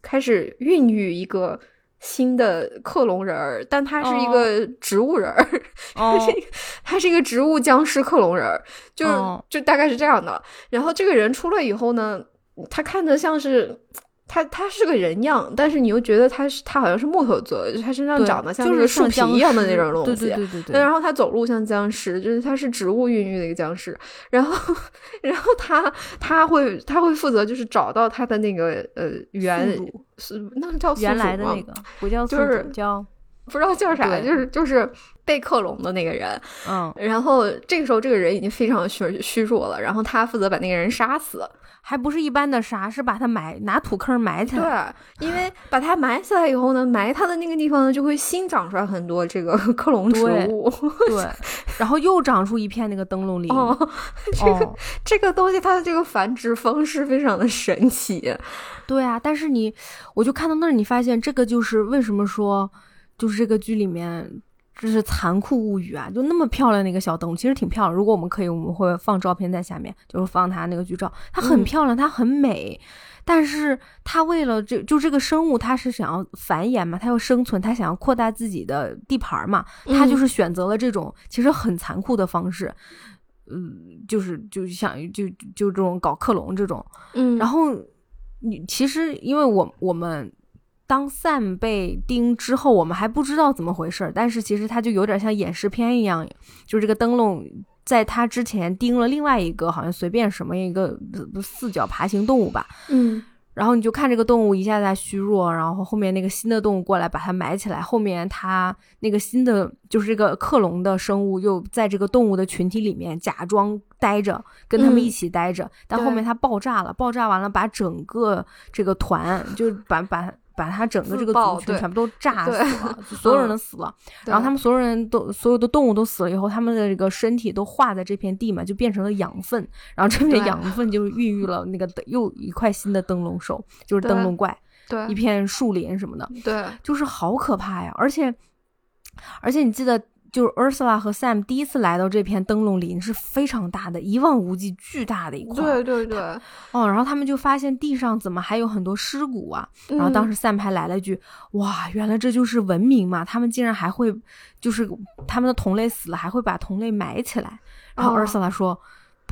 Speaker 2: 开始孕育一个。新的克隆人儿，但他是一个植物人儿，他是他是一个植物僵尸克隆人儿，就是就大概是这样的。然后这个人出来以后呢，他看着像是。他他是个人样，但是你又觉得他是他好像是木头做的，他身上长得像
Speaker 1: 是
Speaker 2: 树皮一样的那种东
Speaker 1: 西。对对对对。
Speaker 2: 然后他走路像僵尸，就是他是植物孕育的一个僵尸。然后，然后他他会他会负责就是找到他的那个呃原是那个叫
Speaker 1: 原来的那个不叫
Speaker 2: 就是
Speaker 1: 叫
Speaker 2: 不知道叫啥，就是就是被克隆的那个人。
Speaker 1: 嗯。
Speaker 2: 然后这个时候这个人已经非常虚虚弱了，然后他负责把那个人杀死。
Speaker 1: 还不是一般的杀，是把他埋拿土坑埋起
Speaker 2: 来。对，因为把他埋起来以后呢，埋他的那个地方呢，就会新长出来很多这个 克隆植物。
Speaker 1: 对，然后又长出一片那个灯笼林。
Speaker 2: 哦，这个这个东西它的这个繁殖方式非常的神奇。
Speaker 1: 对啊，但是你，我就看到那儿，你发现这个就是为什么说，就是这个剧里面。这是残酷物语啊！就那么漂亮的一个小灯，其实挺漂亮。如果我们可以，我们会放照片在下面，就是放它那个剧照。它很漂亮，它很美，但是它为了这就这个生物，它是想要繁衍嘛，它要生存，它想要扩大自己的地盘嘛，它就是选择了这种其实很残酷的方式，嗯，就是就想就就这种搞克隆这种，
Speaker 2: 嗯，
Speaker 1: 然后你其实因为我我们。当 Sam 被钉之后，我们还不知道怎么回事，但是其实他就有点像演示片一样，就是这个灯笼在他之前钉了另外一个，好像随便什么一个四脚爬行动物吧，
Speaker 2: 嗯，
Speaker 1: 然后你就看这个动物一下在虚弱，然后后面那个新的动物过来把它埋起来，后面它那个新的就是这个克隆的生物又在这个动物的群体里面假装待着，跟他们一起待着，但后面它爆炸了，爆炸完了把整个这个团就把把。把他整个这个族群全部都炸死了，所有人都死了。然后他们所有人都所有的动物都死了以后，他们的这个身体都化在这片地嘛，就变成了养分。然后这片养分就孕育了那个又一块新的灯笼兽，就是灯笼怪。
Speaker 2: 对，
Speaker 1: 一片树林什么的。
Speaker 2: 对，
Speaker 1: 就是好可怕呀！而且而且你记得就是 Ursula 和 Sam 第一次来到这片灯笼林是非常大的，一望无际、巨大的一块。
Speaker 2: 对对对，
Speaker 1: 哦，然后他们就发现地上怎么还有很多尸骨啊？然后当时 Sam 还来了一句：“哇，原来这就是文明嘛！他们竟然还会，就是他们的同类死了还会把同类埋起来。”然后 Ursula 说。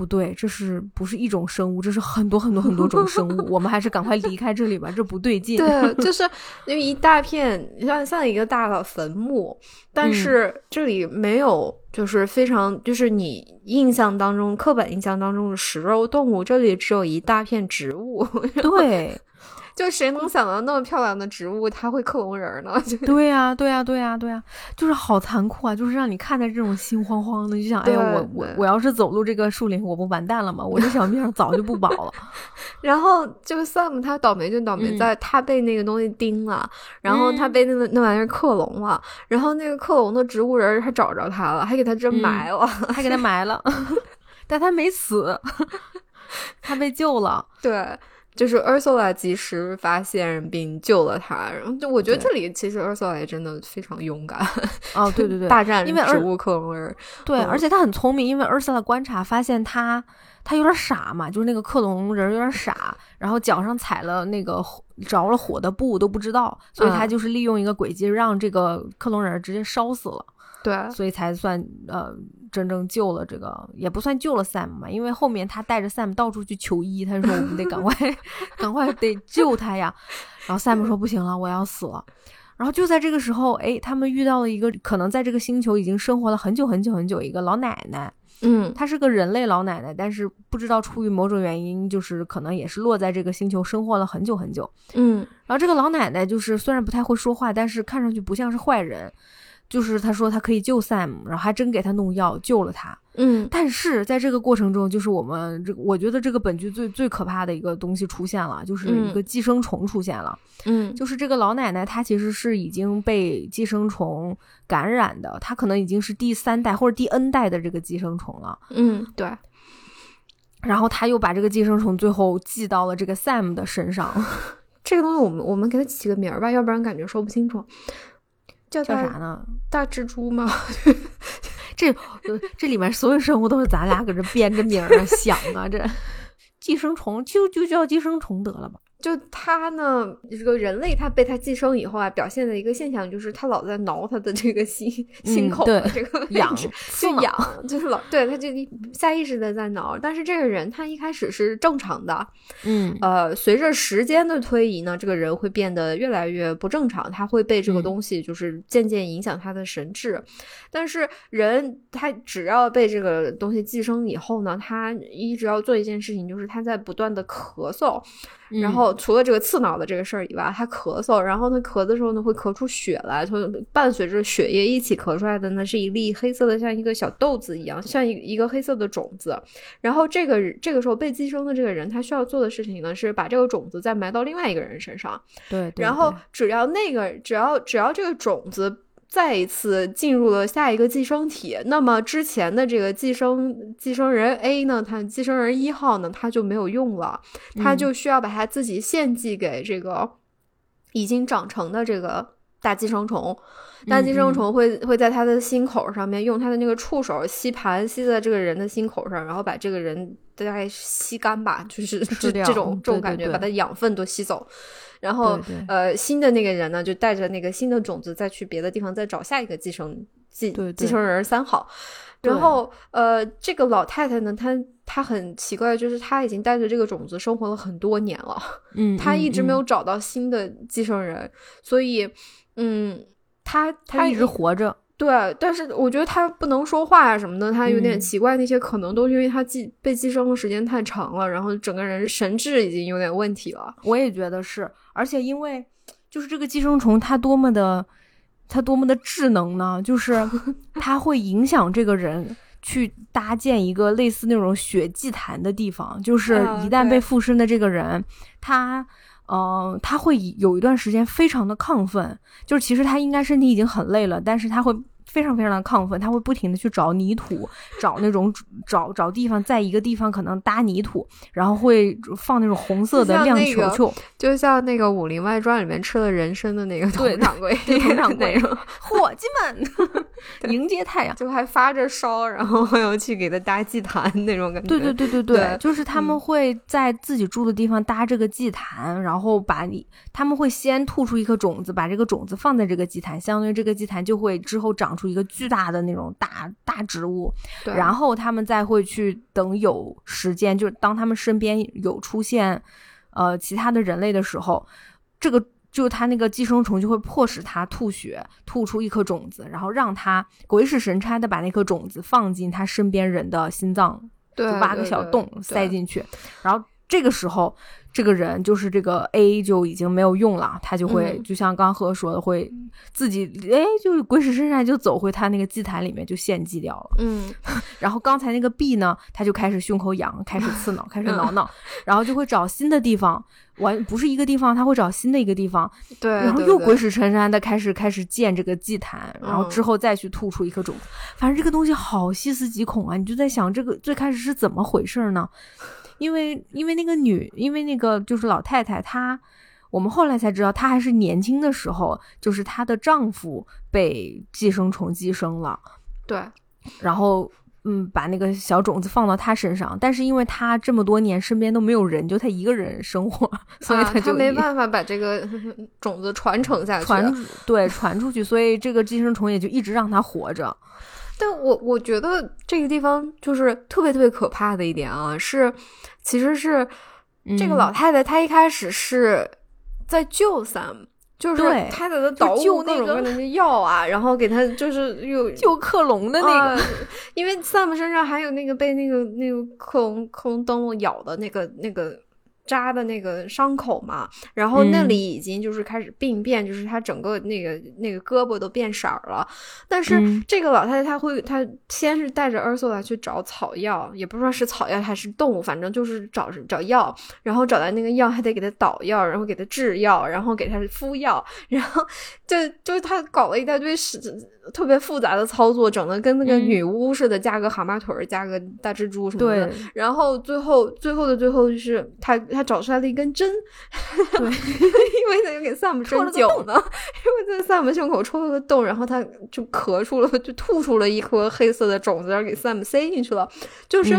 Speaker 1: 不对，这是不是一种生物？这是很多很多很多种生物。我们还是赶快离开这里吧，这不对劲。
Speaker 2: 对，就是因为一大片像像一个大的坟墓，但是这里没有，就是非常就是你印象当中刻板印象当中的食肉动物，这里只有一大片植物。
Speaker 1: 对。
Speaker 2: 就谁能想到那么漂亮的植物，它会克隆人呢？
Speaker 1: 对呀，对呀，对呀，对呀，就是好残酷啊！就是让你看待这种心慌慌的，就想，哎呀，我我我要是走入这个树林，我不完蛋了吗？我这小命早就不保了。
Speaker 2: 然后这个 Sam 他倒霉就倒霉在他被那个东西叮了，然后他被那个那玩意儿克隆了，然后那个克隆的植物人还找着他了，还给他真埋了，
Speaker 1: 还给他埋了，但他没死，他被救了。
Speaker 2: 对。就是 Ursula 及时发现并救了他，然后就我觉得这里其实 Ursula 也真的非常勇敢
Speaker 1: 哦，对对对，
Speaker 2: 大战
Speaker 1: 因为
Speaker 2: 植物克隆人，
Speaker 1: 对，而且他很聪明，因为 Ursula 观察发现他他有点傻嘛，就是那个克隆人有点傻，然后脚上踩了那个着了火的布都不知道，所以他就是利用一个轨迹让这个克隆人直接烧死了。
Speaker 2: 对，
Speaker 1: 所以才算呃真正救了这个，也不算救了 Sam 嘛，因为后面他带着 Sam 到处去求医，他说我们得赶快 赶快得救他呀。然后 Sam 说不行了，我要死了。然后就在这个时候，哎，他们遇到了一个可能在这个星球已经生活了很久很久很久一个老奶奶，
Speaker 2: 嗯，
Speaker 1: 她是个人类老奶奶，但是不知道出于某种原因，就是可能也是落在这个星球生活了很久很久，
Speaker 2: 嗯。
Speaker 1: 然后这个老奶奶就是虽然不太会说话，但是看上去不像是坏人。就是他说他可以救 Sam，然后还真给他弄药救了他。
Speaker 2: 嗯，
Speaker 1: 但是在这个过程中，就是我们这，我觉得这个本剧最最可怕的一个东西出现了，就是一个寄生虫出现了。
Speaker 2: 嗯，
Speaker 1: 就是这个老奶奶她其实是已经被寄生虫感染的，她可能已经是第三代或者第 N 代的这个寄生虫了。
Speaker 2: 嗯，对。
Speaker 1: 然后他又把这个寄生虫最后寄到了这个 Sam 的身上。
Speaker 2: 这个东西我们我们给它起个名儿吧，要不然感觉说不清楚。叫
Speaker 1: 叫啥呢？
Speaker 2: 大蜘蛛吗？
Speaker 1: 这这里面所有生物都是咱俩搁这编着名儿想啊，这 寄生虫就就叫寄生虫得了吧。
Speaker 2: 就他呢，这个人类他被他寄生以后啊，表现的一个现象就是他老在挠他的这个心心口的这个
Speaker 1: 痒，
Speaker 2: 就痒，就是老对他就下意识的在挠。但是这个人他一开始是正常的，
Speaker 1: 嗯，
Speaker 2: 呃，随着时间的推移呢，这个人会变得越来越不正常，他会被这个东西就是渐渐影响他的神智。但是人他只要被这个东西寄生以后呢，他一直要做一件事情，就是他在不断的咳嗽。然后除了这个刺挠的这个事儿以外，他咳嗽，然后他咳的时候呢，会咳出血来，就伴随着血液一起咳出来的呢，是一粒黑色的，像一个小豆子一样，像一一个黑色的种子。然后这个这个时候被寄生的这个人，他需要做的事情呢，是把这个种子再埋到另外一个人身上。
Speaker 1: 对，
Speaker 2: 然后只要那个，只要只要这个种子。再一次进入了下一个寄生体，那么之前的这个寄生寄生人 A 呢，他寄生人一号呢，他就没有用了，他就需要把他自己献祭给这个已经长成的这个大寄生虫。大寄生虫会会在他的心口上面用他的那个触手吸盘吸在这个人的心口上，然后把这个人大概吸干吧，就是 这这种这种感觉，把它养分都吸走。然后，呃，新的那个人呢，就带着那个新的种子，再去别的地方再找下一个寄生寄寄生人三号。然后，呃，这个老太太呢，她她很奇怪，就是她已经带着这个种子生活了很多年了，
Speaker 1: 嗯，
Speaker 2: 她一直没有找到新的寄生人，所以，嗯，她她
Speaker 1: 一直活着。
Speaker 2: 对，但是我觉得他不能说话啊什么的，他有点奇怪。那些可能都是因为他寄被寄生的时间太长了，然后整个人神智已经有点问题了。
Speaker 1: 我也觉得是，而且因为就是这个寄生虫，它多么的，它多么的智能呢？就是 它会影响这个人去搭建一个类似那种血祭坛的地方，就是一旦被附身的这个人，他。嗯，他会有一段时间非常的亢奋，就是其实他应该身体已经很累了，但是他会非常非常的亢奋，他会不停的去找泥土，找那种找找地方，在一个地方可能搭泥土，然后会放那种红色的亮球球，
Speaker 2: 就像那个《武林外传》里面吃了人参的那个佟掌柜，
Speaker 1: 佟掌 柜，伙计们迎接太阳，
Speaker 2: 就还发着烧，然后要去给他搭祭坛那种感觉。
Speaker 1: 对对对对对，就是他们会在自己住的地方搭这个祭坛，然后把你，他们会先吐出一颗种子，把这个种子放在这个祭坛，相当于这个祭坛就会之后长出一个巨大的那种大大植物，然后他们再会去等有时间，就是当他们身边有出现呃其他的人类的时候，这个就他那个寄生虫就会迫使他吐血，吐出一颗种子，然后让他鬼使神差的把那颗种子放进他身边人的心脏，
Speaker 2: 就
Speaker 1: 挖个小洞塞进去，然后这个时候。这个人就是这个 A 就已经没有用了，他就会就像刚和说的，会自己哎，就是鬼使神差就走回他那个祭坛里面就献祭掉了。
Speaker 2: 嗯，
Speaker 1: 然后刚才那个 B 呢，他就开始胸口痒，开始刺挠，开始挠挠，然后就会找新的地方，完不是一个地方，他会找新的一个地方，
Speaker 2: 对，
Speaker 1: 然后又鬼使神差的开始开始建这个祭坛，然后之后再去吐出一颗种子，反正这个东西好细思极恐啊！你就在想这个最开始是怎么回事呢？因为因为那个女，因为那个就是老太太，她我们后来才知道，她还是年轻的时候，就是她的丈夫被寄生虫寄生了，
Speaker 2: 对，
Speaker 1: 然后嗯，把那个小种子放到她身上，但是因为她这么多年身边都没有人，就她一个人生活，所以她就
Speaker 2: 没办法把这个 种子传承下去，
Speaker 1: 传对传出去，所以这个寄生虫也就一直让她活着。
Speaker 2: 但我我觉得这个地方就是特别特别可怕的一点啊，是其实是这个老太太她一开始是在救 Sam，就是她在那捣鼓各种各样的药啊，然后给他就是又
Speaker 1: 救克隆的那个，
Speaker 2: 因为 Sam 身上还有那个被那个那个克隆克隆动物咬的那个那个。扎的那个伤口嘛，然后那里已经就是开始病变，就是他整个那个那个胳膊都变色了。但是这个老太太她会，她先是带着 Ursula 去找草药，也不知道是草药还是动物，反正就是找找药，然后找到那个药还得给他捣药，然后给他制药，然后给他敷药，然后就就是他搞了一大堆是。特别复杂的操作，整的跟那个女巫似的，加个蛤蟆腿儿，加个大蜘蛛什么的。然后最后最后的最后，就是他他找出来了一根针，
Speaker 1: 对，因
Speaker 2: 为他又给 Sam 针灸呢，因为在 Sam 胸口戳了个洞，然后他就咳出了，就吐出了一颗黑色的种子，然后给 Sam 塞进去了，就是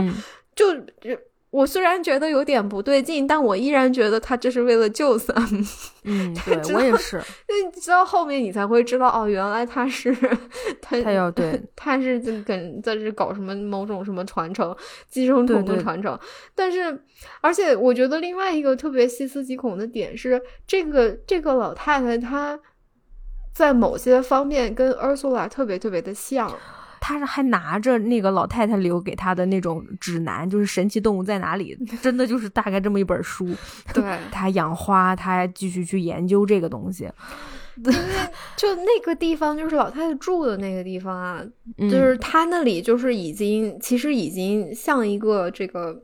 Speaker 2: 就就。我虽然觉得有点不对劲，但我依然觉得他这是为了救 Sam。
Speaker 1: 嗯，对我也是。
Speaker 2: 因为直到后面你才会知道，哦，原来他是他
Speaker 1: 他要对
Speaker 2: 他是在跟在这搞什么某种什么传承寄生虫的传承。但是，而且我觉得另外一个特别细思极恐的点是，这个这个老太太她在某些方面跟 Ursula 特别特别的像。
Speaker 1: 他是还拿着那个老太太留给他的那种指南，就是神奇动物在哪里，真的就是大概这么一本书。
Speaker 2: 对
Speaker 1: 他养花，他继续去研究这个东西。
Speaker 2: 因 为就那个地方，就是老太太住的那个地方啊，就是他那里就是已经其实已经像一个这个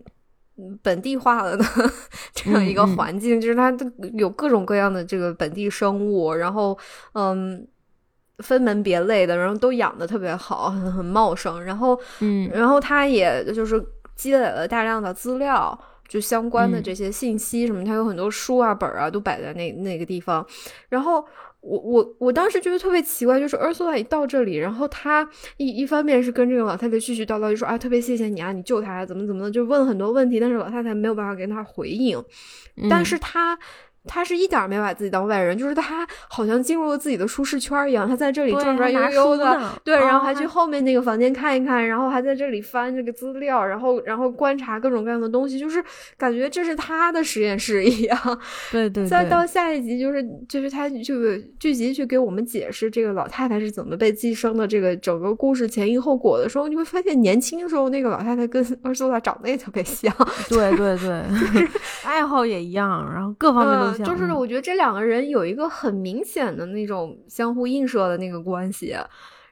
Speaker 2: 本地化了的 这样一个环境，就是它有各种各样的这个本地生物，然后嗯。分门别类的，然后都养的特别好，很很茂盛。然后，
Speaker 1: 嗯，
Speaker 2: 然后他也就是积累了大量的资料，就相关的这些信息什么，他有很多书啊、本啊，都摆在那那个地方。然后，我我我当时觉得特别奇怪，就是 Ursula 一到这里，然后他一一方面是跟这个老太太絮絮叨叨，就说啊，特别谢谢你啊，你救他怎么怎么的，就问很多问题，但是老太太没有办法跟他回应，但是他。他是一点没把自己当外人，就是他好像进入了自己的舒适圈一样。他在这里转转悠悠的，对，然后还去后面那个房间看一看，然后还在这里翻这个资料，然后然后观察各种各样的东西，就是感觉这是他的实验室一样。
Speaker 1: 对对。
Speaker 2: 再到下一集，就是就是他这个剧集去给我们解释这个老太太是怎么被寄生的，这个整个故事前因后果的时候，你会发现年轻的时候那个老太太跟阿苏拉长得也特别像。
Speaker 1: 对对对，爱好也一样，然后各方面都。
Speaker 2: 就是我觉得这两个人有一个很明显的那种相互映射的那个关系，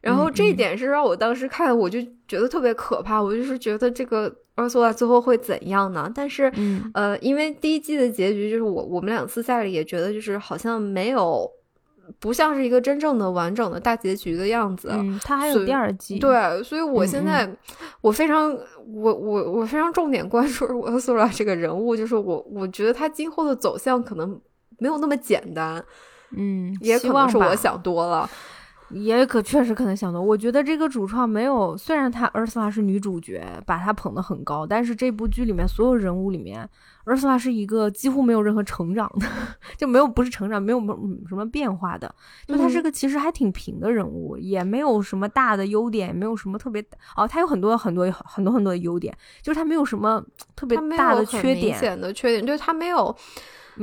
Speaker 2: 然后这一点是让我当时看我就觉得特别可怕。我就是觉得这个阿苏拉最后会怎样呢？但是，呃，因为第一季的结局就是我我们俩私下里也觉得就是好像没有不像是一个真正的完整的大结局的样子。
Speaker 1: 嗯，它还有第二季。，
Speaker 2: 对，所以我
Speaker 1: 嗯
Speaker 2: 现在、我非常我我我非常重点关注 我和苏拉这个人物，就是我我觉得他今后的走向可能没有那么简单，
Speaker 1: 嗯，
Speaker 2: 也可能是我想多了。
Speaker 1: 也可确实可能想多。我觉得这个主创没有，虽然她 Ursula 是女主角，把她捧得很高，但是这部剧里面所有人物里面，Ursula 是一个几乎没有任何成长的，就没有不是成长，没有嗯什么变化的，就她是
Speaker 2: 嗯
Speaker 1: 个其实还挺平的人物，也没有什么大的优点，也没有什么特别哦，她有很多很多很多很多的优点，就是她没有什么特别大的缺点明
Speaker 2: 显的缺点，就是他没有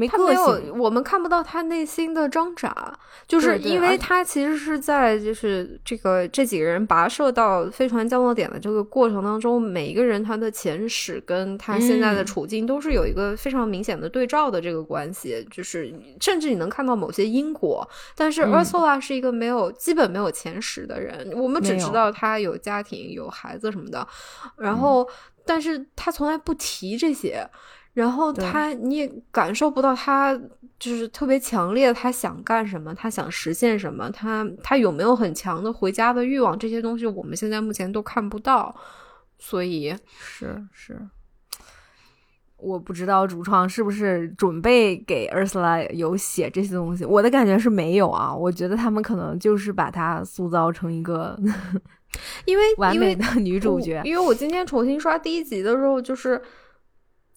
Speaker 2: 他没有，我们看不到他内心的挣扎，就是因为他其实是在就是这个这几个人跋涉到飞船降落点的这个过程当中，每一个人他的前史跟他现在的
Speaker 1: 嗯。
Speaker 2: 处境都是有一个非常明显的对照的这个关系，就是甚至你能看到某些因果，但是
Speaker 1: 嗯。
Speaker 2: Ursula 是一个没有基本没有前史的人，我们只知道他有家庭有孩子什么的，
Speaker 1: 嗯。
Speaker 2: 然后、但是他从来不提这些。然后他，你也感受不到他就是特别强烈，他想干什么，他想实现什么，他他有没有很强的回家的欲望，这些东西我们现在目前都看不到，所以
Speaker 1: 是是，我不知道主创是不是准备给 Ursula 有写这些东西，我的感觉是没有啊。我觉得他们可能就是把她塑造成一个
Speaker 2: 因为 因为
Speaker 1: 完美的女主角
Speaker 2: 我。因为我今天重新刷第一集的时候，就是。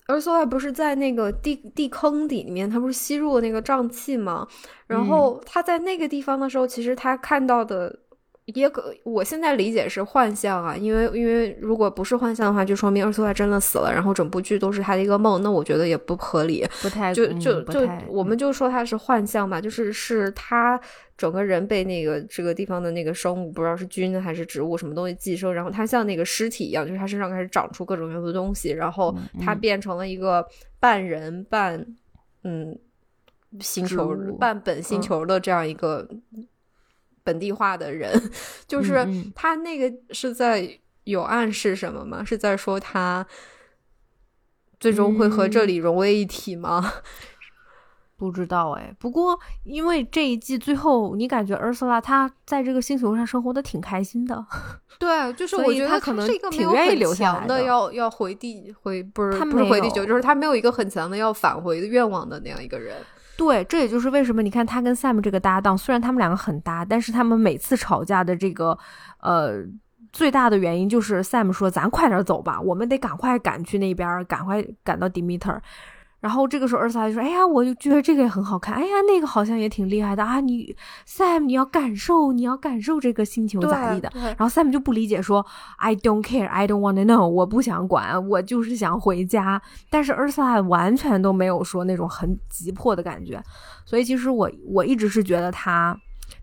Speaker 2: 而索拉不是在那个地地坑底里面，他不是吸入了那个瘴气吗？然
Speaker 1: 嗯
Speaker 2: 后他在那个地方的时候，其实他看到的也可，我现在理解是幻象啊，因为因为如果不是幻象的话，就说明二索拉真的死了，然后整部剧都是他的一个梦，那我觉得也不合理。
Speaker 1: 不太
Speaker 2: 就
Speaker 1: 嗯
Speaker 2: 就就我们就说他是幻象吧，就是是他整个人被那个这个地方的那个生物，不知道是菌还是植物什么东西寄生，然后他像那个尸体一样，就是他身上开始长出各种各样的东西，然后他
Speaker 1: 嗯
Speaker 2: 变成了一个半人半嗯星球半本星
Speaker 1: 嗯
Speaker 2: 球的这样一个本地化的人，就是他那个是在有暗示什么吗？是在说他最终会和这
Speaker 1: 嗯
Speaker 2: 里融为一体吗？
Speaker 1: 不知道哎。不过因为这一季最后，你感觉 Ursula 她在这个星球上生活的挺开心的，
Speaker 2: 对，就是我觉得
Speaker 1: 他可能挺愿意留
Speaker 2: 的
Speaker 1: 来的
Speaker 2: 要要回地回不是
Speaker 1: 他
Speaker 2: 不是
Speaker 1: 没
Speaker 2: 回地球，就是他没有一个很强的要返回的愿望的那样一个人。
Speaker 1: 对，这也就是为什么你看他跟 Sam 这个搭档，虽然他们两个很搭，但是他们每次吵架的这个呃最大的原因就是 Sam 说：“咱快点走吧，我们得赶快赶去那边，赶快赶到 Demeter。”然后这个时候 Ursula 就说：“哎呀，我就觉得这个也很好看，哎呀，那个好像也挺厉害的啊，你 Sam 你要感受，你要感受这个星球咋地的。”然后 Sam 就不理解说：“I don't care, I don't want to know，我不想管，我就是想回家。”但是 Ursula 完全都没有说那种很急迫的感觉，所以其实我我一直是觉得他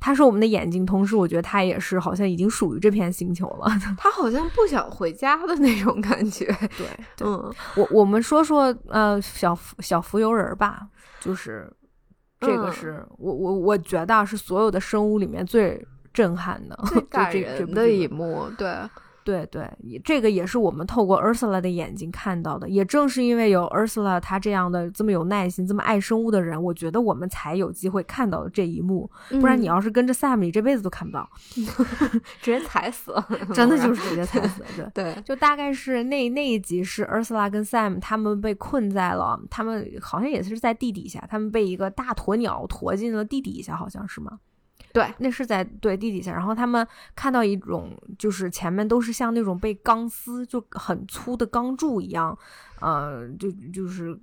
Speaker 1: 他是我们的眼睛，同时我觉得他也是好像已经属于这片星球了。
Speaker 2: 他好像不想回家的那种感觉。
Speaker 1: 对，对
Speaker 2: 嗯，
Speaker 1: 我我们说说呃小小浮游人儿吧，就是这个
Speaker 2: 嗯
Speaker 1: 是、我我我觉得啊是所有的生物里面最震撼的，
Speaker 2: 最
Speaker 1: 就
Speaker 2: 感人的一幕，对，
Speaker 1: 对对，这个也是我们透过 Ursula 的眼睛看到的。也正是因为有 Ursula 她这样的这么有耐心、这么爱生物的人，我觉得我们才有机会看到这一幕。不然你
Speaker 2: 嗯
Speaker 1: 要是跟着 Sam，你这辈子都看不到，
Speaker 2: 直接踩死了，
Speaker 1: 真的就是直接踩死。对，
Speaker 2: 对，
Speaker 1: 就大概是那那一集是 Ursula 跟 Sam 他们被困在了，他们好像也是在地底下，他们被一个大鸵鸟驮进了地底下，好像是吗？
Speaker 2: 对，
Speaker 1: 那是在对地底下，然后他们看到一种，就是前面都是像那种被钢丝就很粗的钢柱一样，嗯，就就是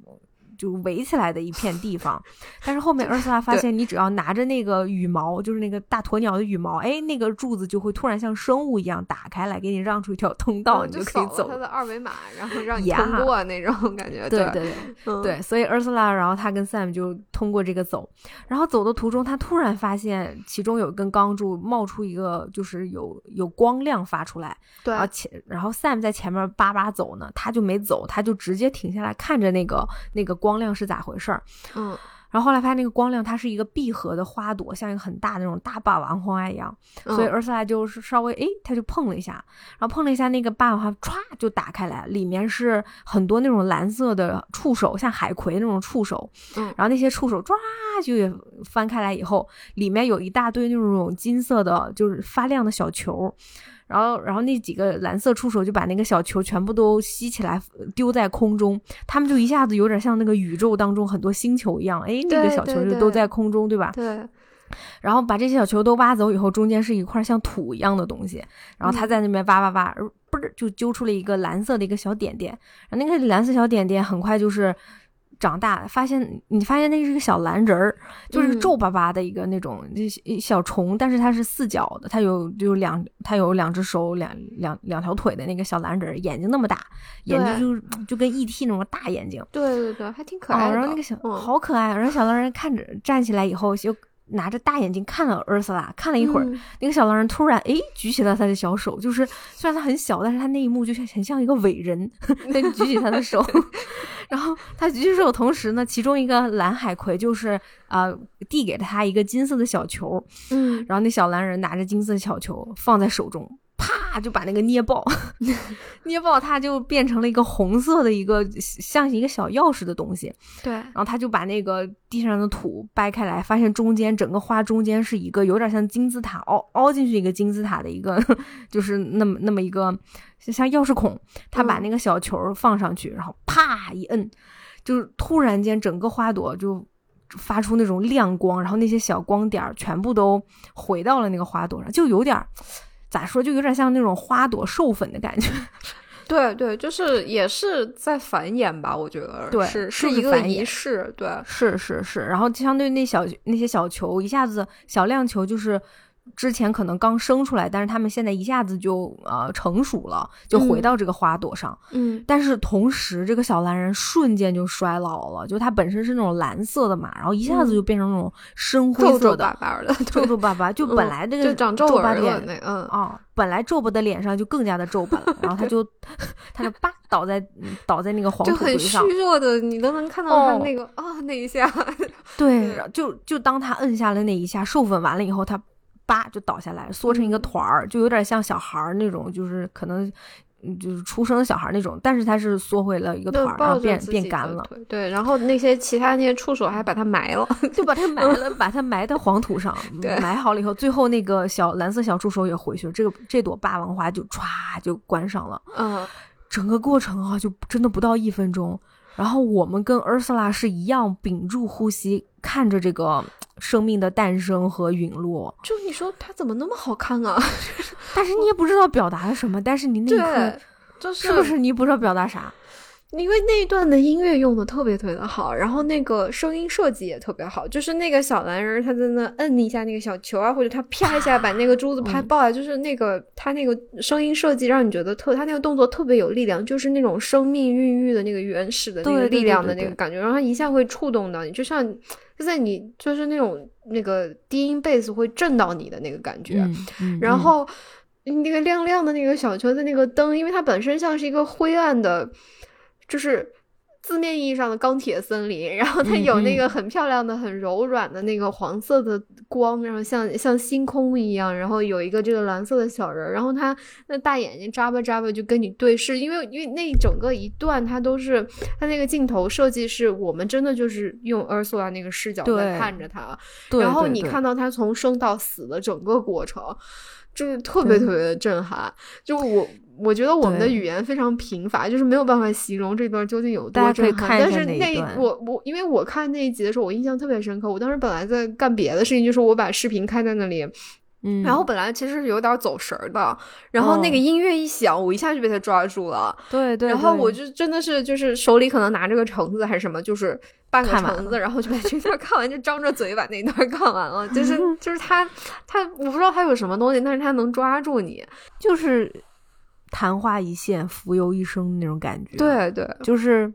Speaker 1: 就围起来的一片地方。但是后面 Ursula 发现，你只要拿着那个羽毛，就是那个大鸵鸟的羽毛，哎，那个柱子就会突然像生物一样打开来，给你让出一条通道，你就可以走
Speaker 2: 他。的二维码，然后让你通过那种感觉。对
Speaker 1: 对对对，
Speaker 2: 嗯
Speaker 1: 对，所以 Ursula，然后他跟 Sam 就通过这个走，然后走的途中，他突然发现其中有一根钢柱冒出一个，就是有有光亮发出来，
Speaker 2: 对
Speaker 1: 然后前然后 Sam 在前面叭叭走呢，他就没走，他就直接停下来看着那个那个光亮是咋回事儿。
Speaker 2: 嗯，
Speaker 1: 然后后来发现那个光亮它是一个闭合的花朵，像一个很大的那种大霸王花一样，所以
Speaker 2: 嗯
Speaker 1: 尔斯拉就是稍微诶，他就碰了一下，然后碰了一下那个霸王花，歘就打开来，里面是很多那种蓝色的触手，像海葵那种触手，
Speaker 2: 嗯
Speaker 1: 然后那些触手唰就也翻开来以后，里面有一大堆那种金色的，就是发亮的小球。然后，然后那几个蓝色触手就把那个小球全部都吸起来，丢在空中。他们就一下子有点像那个宇宙当中很多星球一样，哎，那个小球就都在空中，对吧？
Speaker 2: 对，
Speaker 1: 然后把这些小球都挖走以后，中间是一块像土一样的东西，然后他在那边挖挖挖，呃嘣儿就揪出了一个蓝色的一个小点点，然后那个蓝色小点点很快就是长大，发现你发现那是个小蓝人儿，就是
Speaker 2: 嗯
Speaker 1: 皱巴巴的一个那种一小虫，但是它是四脚的，它有有两它有两只手两两两条腿的那个小蓝人儿，眼睛那么大，眼睛就就跟 E.T. 那种大眼睛。
Speaker 2: 对对对，还挺可
Speaker 1: 哦，
Speaker 2: 爱的。
Speaker 1: 然后那个小、
Speaker 2: 嗯
Speaker 1: 好可爱，然后小狼人看着站起来以后，就拿着大眼睛看了 Ursula，看了一会儿，
Speaker 2: 嗯。
Speaker 1: 那个小狼人突然诶举起了他的小手，就是虽然他很小，但是他那一幕就像很像一个伟人，他就举起他的手，然后他举起手，同时呢，其中一个蓝海葵就是呃递给了他一个金色的小球，
Speaker 2: 嗯，
Speaker 1: 然后那小蓝人拿着金色的小球放在手中，啪就把那个捏爆，捏爆它就变成了一个红色的一个像一个小钥匙的东西。
Speaker 2: 对，
Speaker 1: 然后他就把那个地上的土掰开来，发现中间整个花中间是一个有点像金字塔凹凹进去一个金字塔的一个，就是那么那么一个像钥匙孔。他把
Speaker 2: 嗯
Speaker 1: 那个小球放上去，然后啪一摁，就是突然间整个花朵就发出那种亮光，然后那些小光点儿全部都回到了那个花朵上，就有点儿咋说，就有点像那种花朵授粉的感觉。
Speaker 2: 对对，就是也是在繁衍吧，我觉得
Speaker 1: 对
Speaker 2: 是
Speaker 1: 是
Speaker 2: 一个
Speaker 1: 繁衍
Speaker 2: 仪式，对，
Speaker 1: 是是是，然后相对那小那些小球，一下子小亮球就是之前可能刚生出来，但是他们现在一下子就呃成熟了，就回
Speaker 2: 嗯。
Speaker 1: 到这个花朵上。
Speaker 2: 嗯。
Speaker 1: 但是同时，这个小蓝人瞬间就衰老了，就它本身是那种蓝色的嘛，然后一下子
Speaker 2: 嗯。
Speaker 1: 就变成那种深灰色的皱皱，
Speaker 2: 巴巴的，
Speaker 1: 皱皱巴巴，就本
Speaker 2: 嗯
Speaker 1: 来这个
Speaker 2: 就长皱
Speaker 1: 皱巴
Speaker 2: 纹了
Speaker 1: 脸
Speaker 2: 那嗯
Speaker 1: 啊、本来皱巴的脸上就更加的皱巴了，然后他就 他就叭倒在倒在那个黄
Speaker 2: 就很虚
Speaker 1: 土堆上，
Speaker 2: 弱的，你都能看到他
Speaker 1: 哦。
Speaker 2: 那个啊那一下，
Speaker 1: 对，就就当他摁下了那一下，授粉完了以后，他叭就倒下来，缩成一个
Speaker 2: 嗯
Speaker 1: 团儿，就有点像小孩儿那种，就是可能嗯就是出生的小孩儿那种，但是他是缩回了一个团儿，然后变变干了，
Speaker 2: 对，然后那些其他那些触手还把它埋了，
Speaker 1: 就把它埋了，把它埋到黄土上，
Speaker 2: 对
Speaker 1: 埋好了以后，最后那个小蓝色小触手也回去了，这个这朵霸王花就歘就关上了。
Speaker 2: 嗯
Speaker 1: 整个过程啊，就真的不到一分钟。然后我们跟 Ursula 是一样屏住呼吸，看着这个生命的诞生和陨落。
Speaker 2: 就你说他怎么那么好看啊？
Speaker 1: 但是你也不知道表达了什么，但是你那一刻，
Speaker 2: 就是
Speaker 1: 是不是你不知道表达啥？
Speaker 2: 因为那一段的音乐用的特别特别的好，然后那个声音设计也特别好，就是那个小男人他在那摁一下那个小球啊，或者他啪一下把那个珠子拍
Speaker 1: 嗯
Speaker 2: 爆啊，就是那个他那个声音设计让你觉得特，他那个动作特别有力量，就是那种生命孕育的那个原始的那个力量的那个感觉，然后他一下会触动到你，就像就在你就是那种那个低音贝斯会震到你的那个感觉，
Speaker 1: 嗯。嗯，嗯。
Speaker 2: 然后那个亮亮的那个小球的那个灯，因为它本身像是一个灰暗的，就是字面意义上的钢铁森林，然后它
Speaker 1: 嗯
Speaker 2: 有那
Speaker 1: 嗯
Speaker 2: 个很漂亮的、很柔软的那个黄色的光，然后像像星空一样，然后有一个这个蓝色的小人儿，然后他那大眼睛眨巴眨巴就跟你对视，因为因为那整个一段它都是它那个镜头设计是我们真的就是用 Ursula 那个视角在看着他，然后你看到他从生到死的整个过程，就是特别特别的震撼。就我我觉得我们的语言非常贫乏，就是没有办法形容这段究竟有多震撼。但是那我我因为我看那一集的时候，我印象特别深刻。我当时本来在干别的事情，就是我把视频开在那里，
Speaker 1: 嗯，
Speaker 2: 然后本来其实是有点走神儿的，然后那个
Speaker 1: 哦
Speaker 2: 音乐一响，我一下就被他抓住了。
Speaker 1: 对对，
Speaker 2: 然后我就真的是就是手里可能拿着个橙子还是什么，就是半个橙子，然后就把这段看完，就张着嘴把那段看完了。就是 就是他他我不知道他有什么东西，但是他能抓住你。
Speaker 1: 就是昙花一现，浮游一生那种感觉。，
Speaker 2: 对对
Speaker 1: 就是。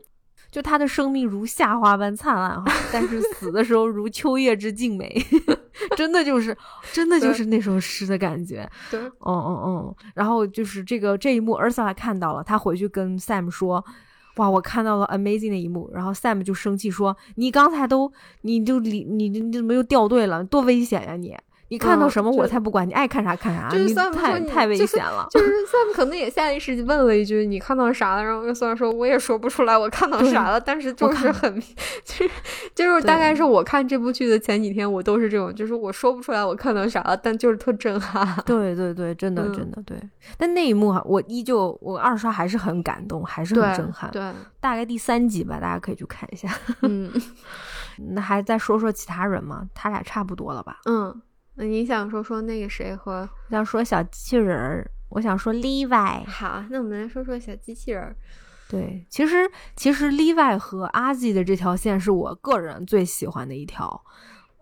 Speaker 1: 就他的生命如夏花般灿烂哈，但是死的时候如秋叶之静美，真的就是，真的就是那首诗的感觉。
Speaker 2: 对，
Speaker 1: 嗯嗯嗯，然后就是这个这一幕，Ursula 看到了，他回去跟 Sam 说：“哇，我看到了 amazing 的一幕，然后 Sam 就生气说：“你刚才都，你就你你你怎么又掉队了？多危险呀你！”你看到什么我才不管，你爱看啥看啥，
Speaker 2: 就是
Speaker 1: 太太危险了。
Speaker 2: 就是 Sam 可能也下意识问了一句：“你看到啥了？”然后虽然说我也说不出来我看到啥了，但是就是很，就是就是大概是我看这部剧的前几天，我都是这种，就是我说不出来我看到啥了，但就是特震撼。
Speaker 1: 对对对，真的真的对。但那一幕哈，我依旧我二刷还是很感动，还是很震撼。
Speaker 2: 对，
Speaker 1: 大概第三集吧，大家可以去看一下。
Speaker 2: 嗯，
Speaker 1: 那还再说说其他人吗？他俩差不多了吧？
Speaker 2: 嗯。那你想说说那个谁和我
Speaker 1: 想说小机器人儿？我想说 Levi。
Speaker 2: 好，那我们来说说小机器人儿。
Speaker 1: 对，其实其实 Levi 和阿 Z 的这条线是我个人最喜欢的一条。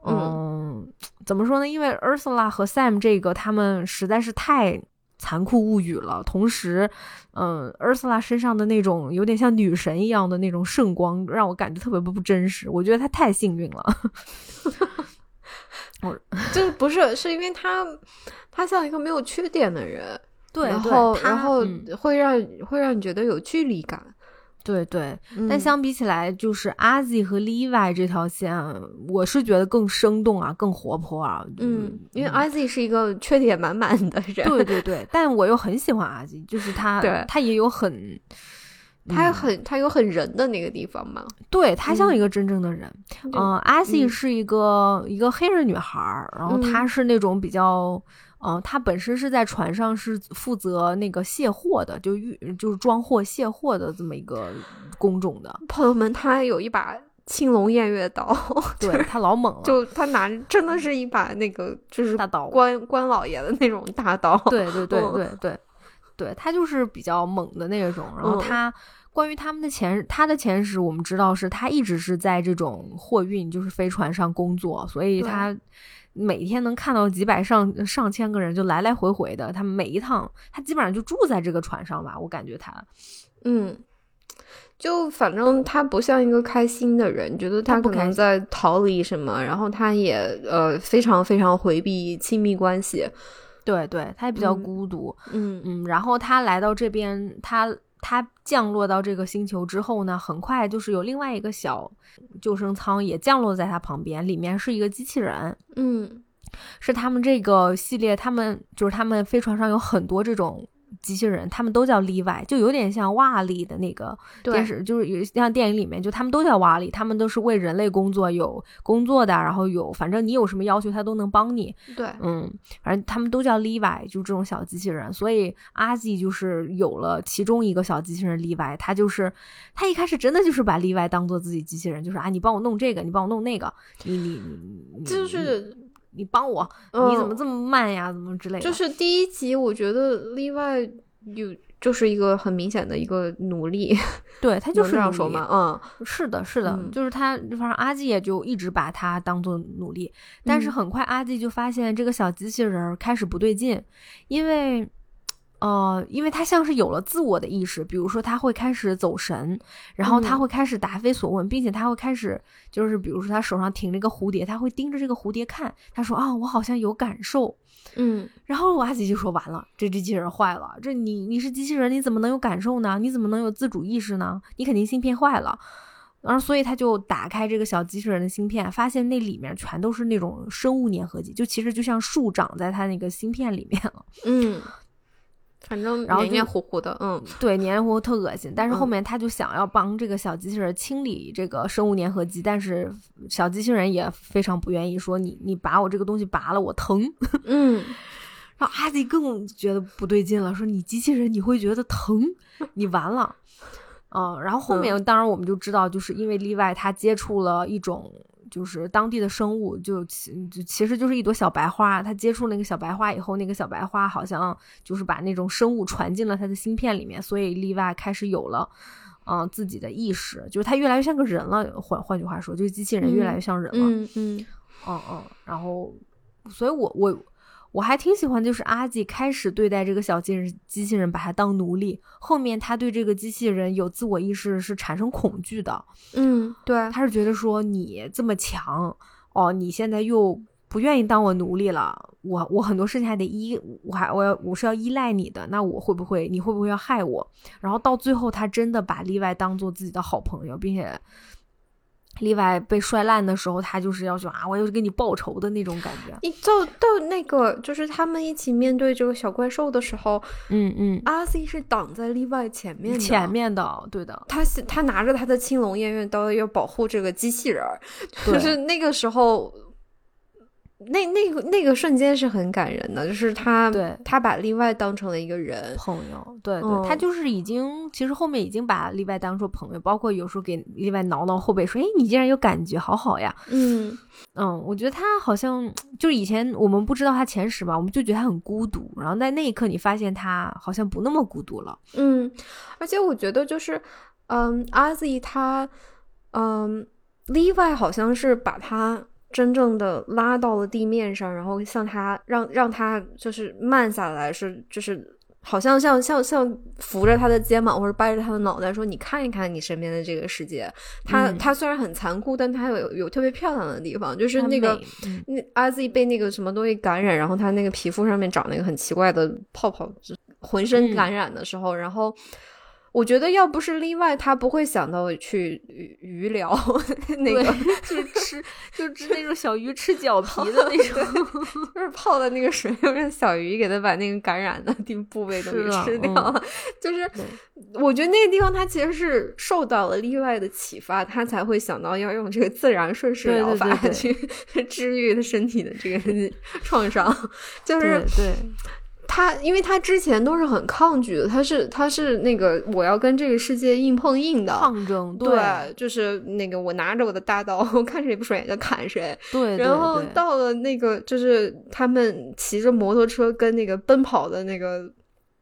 Speaker 1: 嗯，怎么说呢？因为 Ursula 和 Sam 这个他们实在是太残酷物语了。同时，嗯，Ursula 身上的那种有点像女神一样的那种圣光，让我感觉特别不真实。我觉得她太幸运了。
Speaker 2: 就不是，是因为他，他像一个没有缺点的人，
Speaker 1: 对，
Speaker 2: 然后然后会让会让你觉得有距离感，
Speaker 1: 对对。但相比起来，就是阿 Z 和 Levi 这条线，我是觉得更生动啊，更活泼啊。
Speaker 2: 嗯，因为阿 Z 是一个缺点满满的人，
Speaker 1: 对对对。但我又很喜欢阿 Z，就是他，他也有很。
Speaker 2: 他很，他有很人的那个地方嘛？
Speaker 1: 对他像一个真正的人。嗯，阿西是一个一个黑人女孩儿，然后她是那种比较，嗯，她本身是在船上是负责那个卸货的，就运就是装货卸货的这么一个工种的。
Speaker 2: 朋友们，他有一把青龙偃月刀，
Speaker 1: 对他老猛了，
Speaker 2: 就他拿真的是一把那个就是
Speaker 1: 大刀，
Speaker 2: 关关老爷的那种大刀。
Speaker 1: 对对对对对。对他就是比较猛的那种，然后他关于他们的前他的前史，我们知道是他一直是在这种货运就是飞船上工作，所以他每天能看到几百上上千个人就来来回回的，他每一趟他基本上就住在这个船上吧，我感觉他，
Speaker 2: 嗯，就反正他不像一个开心的人，觉得他可能在逃离什么，然后他也呃非常非常回避亲密关系。
Speaker 1: 对对，他也比较孤独，
Speaker 2: 嗯
Speaker 1: 嗯，然后他来到这边，他他降落到这个星球之后呢，很快就是有另外一个小救生舱也降落在他旁边，里面是一个机器人，
Speaker 2: 嗯，
Speaker 1: 是他们这个系列，他们就是他们飞船上有很多这种。机器人，他们都叫 Levi，就有点像瓦力的那个电视，就是有像电影里面，就他们都叫瓦力，他们都是为人类工作，有工作的，然后有，反正你有什么要求，他都能帮你。
Speaker 2: 对，
Speaker 1: 嗯，反正他们都叫 Levi，就这种小机器人。所以阿 Z 就是有了其中一个小机器人 Levi，他就是他一开始真的就是把 Levi 当做自己机器人，就是啊，你帮我弄这个，你帮我弄那个，你你你
Speaker 2: 就是。
Speaker 1: 你帮我，你怎么这么慢呀？怎么之类的？
Speaker 2: 就是第一集，我觉得例外有就是一个很明显的一个努力，
Speaker 1: 对他就是
Speaker 2: 这样说嘛。
Speaker 1: 嗯，是的，是的，就是他，反正阿纪也就一直把他当做努力，但是很快阿纪就发现这个小机器人开始不对劲，因为。呃，因为他像是有了自我的意识，比如说他会开始走神，然后他会开始答非所问，并且他会开始就是，比如说他手上停着一个蝴蝶，他会盯着这个蝴蝶看。他说啊，我好像有感受，
Speaker 2: 嗯。
Speaker 1: 然后阿吉就说完了，这机器人坏了，这你你是机器人，你怎么能有感受呢？你怎么能有自主意识呢？你肯定芯片坏了。然后所以他就打开这个小机器人的芯片，发现那里面全都是那种生物粘合剂，就其实就像树长在他那个芯片里面了，
Speaker 2: 嗯。反正
Speaker 1: 然后
Speaker 2: 黏黏糊糊的，嗯，
Speaker 1: 对，黏黏糊糊特恶心。但是后面他就想要帮这个小机器人清理这个生物粘合剂，但是小机器人也非常不愿意，说你你把我这个东西拔了，我疼。
Speaker 2: 嗯，
Speaker 1: 然后阿迪更觉得不对劲了，说你机器人你会觉得疼，你完了。嗯，然后后面当然我们就知道，就是因为例外，他接触了一种。就是当地的生物，就其就其实就是一朵小白花。他接触那个小白花以后，那个小白花好像就是把那种生物传进了他的芯片里面，所以例外开始有了，嗯，自己的意识，就是他越来越像个人了。换换句话说，就是机器人越来越像人了。
Speaker 2: 嗯嗯
Speaker 1: 嗯嗯。然后，所以我我。我还挺喜欢，就是阿吉开始对待这个小机人机器人，把他当奴隶。后面他对这个机器人有自我意识，是产生恐惧的。
Speaker 2: 嗯，对，
Speaker 1: 他是觉得说你这么强哦，你现在又不愿意当我奴隶了，我我很多事情还得依，我还我要我是要依赖你的，那我会不会你会不会要害我？然后到最后，他真的把例外当做自己的好朋友，并且。例外被摔烂的时候，他就是要求啊，我要给你报仇的那种感觉。
Speaker 2: 你到到那个，就是他们一起面对这个小怪兽的时候，
Speaker 1: 嗯嗯，
Speaker 2: 阿 C 是挡在例外前面，
Speaker 1: 前面的，对的。
Speaker 2: 他他拿着他的青龙偃月刀要保护这个机器人，就是那个时候。那那个那个瞬间是很感人的，就是他，
Speaker 1: 对，
Speaker 2: 他把例外当成了一个人
Speaker 1: 朋友，对对，他就是已经，其实后面已经把例外当做朋友，包括有时候给例外挠挠后背，说，哎，你竟然有感觉，好好呀，
Speaker 2: 嗯
Speaker 1: 嗯，我觉得他好像就是以前我们不知道他前十嘛，我们就觉得他很孤独，然后在那一刻你发现他好像不那么孤独了，
Speaker 2: 嗯，而且我觉得就是，嗯，阿 Z 他，嗯，例外好像是把他。真正的拉到了地面上，然后向他让让他就是慢下来，是就是好像像像像扶着他的肩膀或者掰着他的脑袋说：“你看一看你身边的这个世界。”他他虽然很残酷，但他有有特别漂亮的地方，就是那个那阿 Z 被那个什么东西感染，然后他那个皮肤上面长那个很奇怪的泡泡，浑身感染的时候，然后。我觉得要不是例外，他不会想到去鱼疗 那个，
Speaker 1: 就是吃就吃那种小鱼吃脚皮的那种，
Speaker 2: 就是泡在那个水里，让小鱼给他把那个感染的地部位都给吃掉。就是我觉得那个地方他其实是受到了例外的启发，他才会想到要用这个自然顺势疗法去 治愈他身体的这个创伤。就是
Speaker 1: 对。
Speaker 2: 他，因为他之前都是很抗拒的，他是他是那个我要跟这个世界硬碰硬的
Speaker 1: 抗争，
Speaker 2: 对，就是那个我拿着我的大刀，我看谁不顺眼就砍谁，
Speaker 1: 对。
Speaker 2: 然后到了那个，就是他们骑着摩托车跟那个奔跑的那个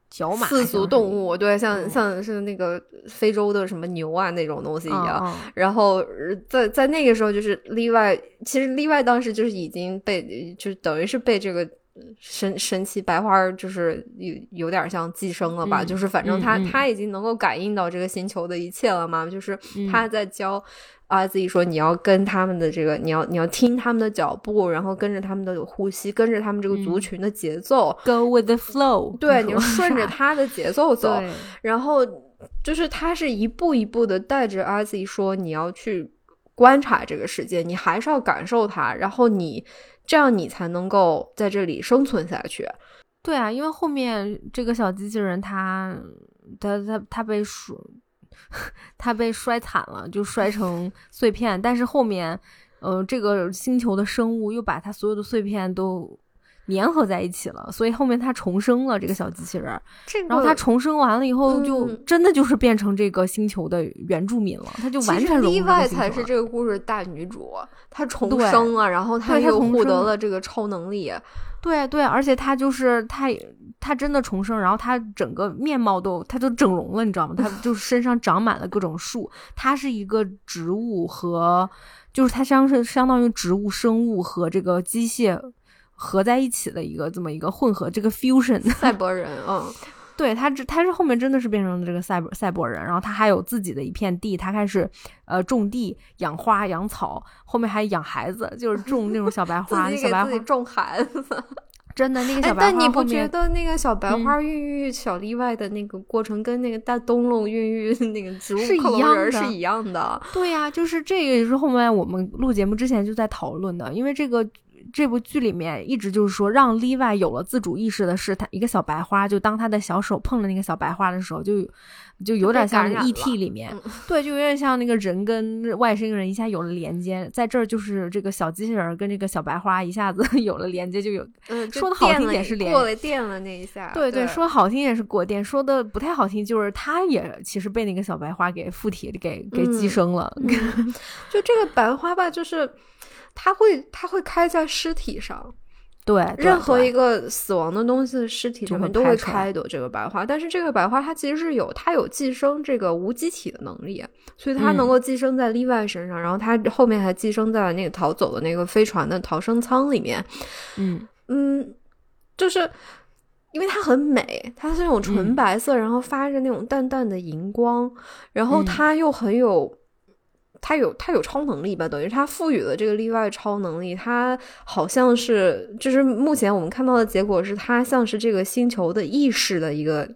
Speaker 1: 角马
Speaker 2: 四足动物，对，像像是那个非洲的什么牛啊那种东西一样。然后在在那个时候，就是例外，其实例外当时就是已经被，就等于是被这个。神神奇白花就是有有点像寄生了吧，就是反正他他已经能够感应到这个星球的一切了嘛，就是他在教阿 Z 说你要跟他们的这个，你要你要听他们的脚步，然后跟着他们的呼吸，跟着他们这个族群的节奏
Speaker 1: ，Go with the flow，
Speaker 2: 对，你 顺着他的节奏走，然后就是他是一步一步的带着阿 Z 说你要去观察这个世界，你还是要感受它，然后你。这样你才能够在这里生存下去。
Speaker 1: 对啊，因为后面这个小机器人，它它它它被摔，它被摔惨了，就摔成 碎片。但是后面，呃，这个星球的生物又把它所有的碎片都。粘合在一起了，所以后面他重生了这个小机器人，然后他重生完了以后，就真的就是变成这个星球的原住民了，他就完全融入
Speaker 2: 外才是这个故事大女主，她重生了，然后她又获得了这个超能力，
Speaker 1: 对对，而且她就是她，她真的重生，然后她整个面貌都，她就整容了，你知道吗？她就身上长满了各种树，她是一个植物和，就是她相是相当于植物生物和这个机械。合在一起的一个这么一个混合，这个 fusion
Speaker 2: 赛博人，嗯，
Speaker 1: 对他这他是后面真的是变成了这个赛博赛博人，然后他还有自己的一片地，他开始呃种地、养花、养草，后面还养孩子，就是种那种小白花，小白花
Speaker 2: 种孩子，
Speaker 1: 真的那个小白
Speaker 2: 花。但你不觉得那个小白花孕育小例外的那个过程，跟那个大灯笼孕育那个植物
Speaker 1: 是一样的？
Speaker 2: 是一样的。
Speaker 1: 对呀，就是这个也是后面我们录节目之前就在讨论的，因为这个。这部剧里面一直就是说，让 Levi 有了自主意识的是他一个小白花，就当他的小手碰了那个小白花的时候，就就有点像那个 E.T. 里面，对，就有点像那个人跟外星人一下有了连接，在这儿就是这个小机器人跟这个小白花一下子 有了连接，就有，说的好听也是连
Speaker 2: 过了电了那一下，
Speaker 1: 对对，说好听也是过电，说的不太好听就是他也其实被那个小白花给附体给给寄生了，
Speaker 2: 就这个白花吧，就是。它会，它会开在尸体上，
Speaker 1: 对，
Speaker 2: 任何一个死亡的东西的尸体上面都会开一朵这个白花。但是这个白花它其实是有，它有寄生这个无机体的能力，所以它能够寄生在例外身上，然后它后面还寄生在了那个逃走的那个飞船的逃生舱里面。
Speaker 1: 嗯
Speaker 2: 嗯，就是因为它很美，它是那种纯白色，然后发着那种淡淡的荧光，然后它又很有。他有他有超能力吧，等于他赋予了这个例外超能力，他好像是就是目前我们看到的结果是，他像是这个星球的意识的一个。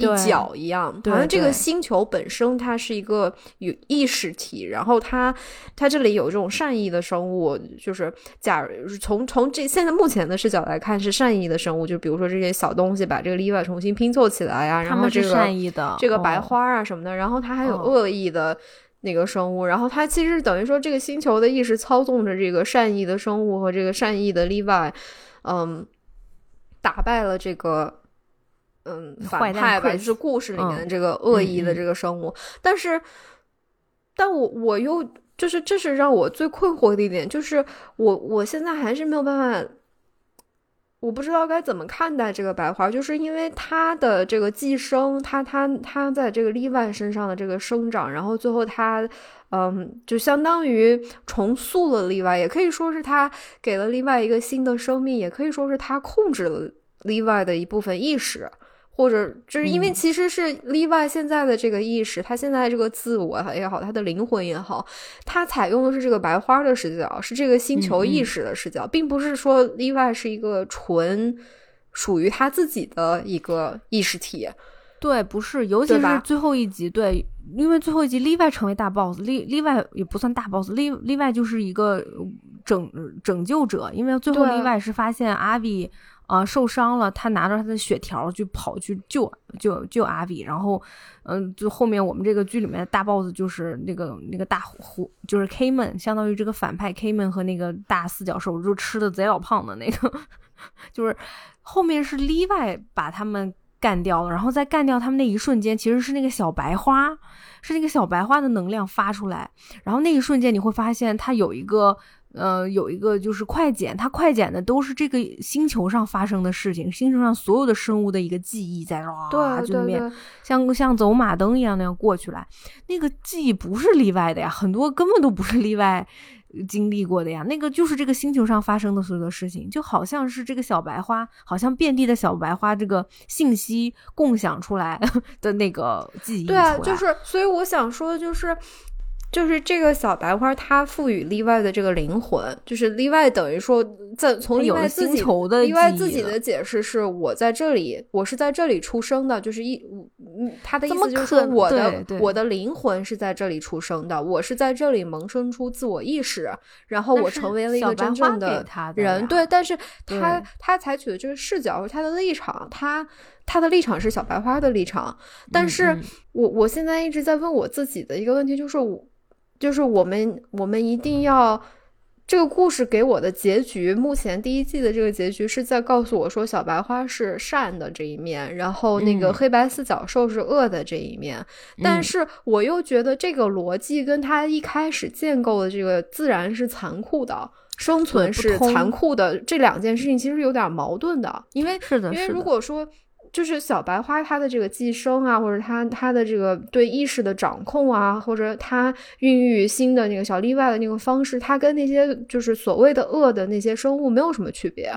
Speaker 2: 一角一样，好像这个星球本身它是一个有意识体，然后它它这里有这种善意的生物，就是假如从从这现在目前的视角来看是善意的生物，就比如说这些小东西把这个例外重新拼凑起来呀，然后这个
Speaker 1: 善意的
Speaker 2: 这个白花啊什么的，然后它还有恶意的那个生物，然后它其实等于说这个星球的意识操纵着这个善意的生物和这个善意的例外，嗯，打败了这个。嗯，反派吧，就是故事里面的这个恶意的这个生物，但是，但我我又就是这是让我最困惑的一点，就是我我现在还是没有办法，我不知道该怎么看待这个白花，就是因为它的这个寄生，它它它在这个例外身上的这个生长，然后最后它嗯，就相当于重塑了例外，也可以说是他给了例外一个新的生命，也可以说是他控制了例外的一部分意识。或者就是因为其实是例外现在的这个意识，他现在这个自我也好，他的灵魂也好，他采用的是这个白花的视角，是这个星球意识的视角，并不是说例外是一个纯属于他自己的一个意识体。
Speaker 1: 对，不是，尤其是最后一集，对，因为最后一集例外成为大 boss，例例外也不算大 boss，例例外就是一个拯拯救者，因为最后例外是发现阿比。啊，受伤了，他拿着他的血条就跑去救救救阿比，然后，嗯，就后面我们这个剧里面的大 boss 就是那个那个大虎，就是 K 们，相当于这个反派 K 们和那个大四角兽，就吃的贼老胖的那个，就是后面是例外把他们干掉了，然后在干掉他们那一瞬间，其实是那个小白花，是那个小白花的能量发出来，然后那一瞬间你会发现它有一个。呃，有一个就是快剪，它快剪的都是这个星球上发生的事情，星球上所有的生物的一个记忆在
Speaker 2: 哇，
Speaker 1: 就里面像像走马灯一样那样过去来，那个记忆不是例外的呀，很多根本都不是例外经历过的呀，那个就是这个星球上发生的所有的事情，就好像是这个小白花，好像遍地的小白花这个信息共享出来 的那个记忆，
Speaker 2: 对啊，就是所以我想说的就是。就是这个小白花，它赋予例外的这个灵魂，就是例外等于说，在从例外自己例外自己的解释是，我在这里，我是在这里出生的，就是一，嗯，他的意思就是说，我的我的灵魂是在这里出生的，我是在这里萌生出自我意识，然后我成为了一个真正的人，对，但是他他采取的这个视角和他的立场，他他的立场是小白花的立场，但是我我现在一直在问我自己的一个问题，就是我。就是我们，我们一定要这个故事给我的结局。目前第一季的这个结局是在告诉我说，小白花是善的这一面，然后那个黑白四角兽是恶的这一面。但是我又觉得这个逻辑跟他一开始建构的这个自然是残酷的，生存是残酷的这两件事情其实有点矛盾的。因为
Speaker 1: 是的，
Speaker 2: 因为如果说。就是小白花它的这个寄生啊，或者它它的这个对意识的掌控啊，或者它孕育新的那个小例外的那个方式，它跟那些就是所谓的恶的那些生物没有什么区别。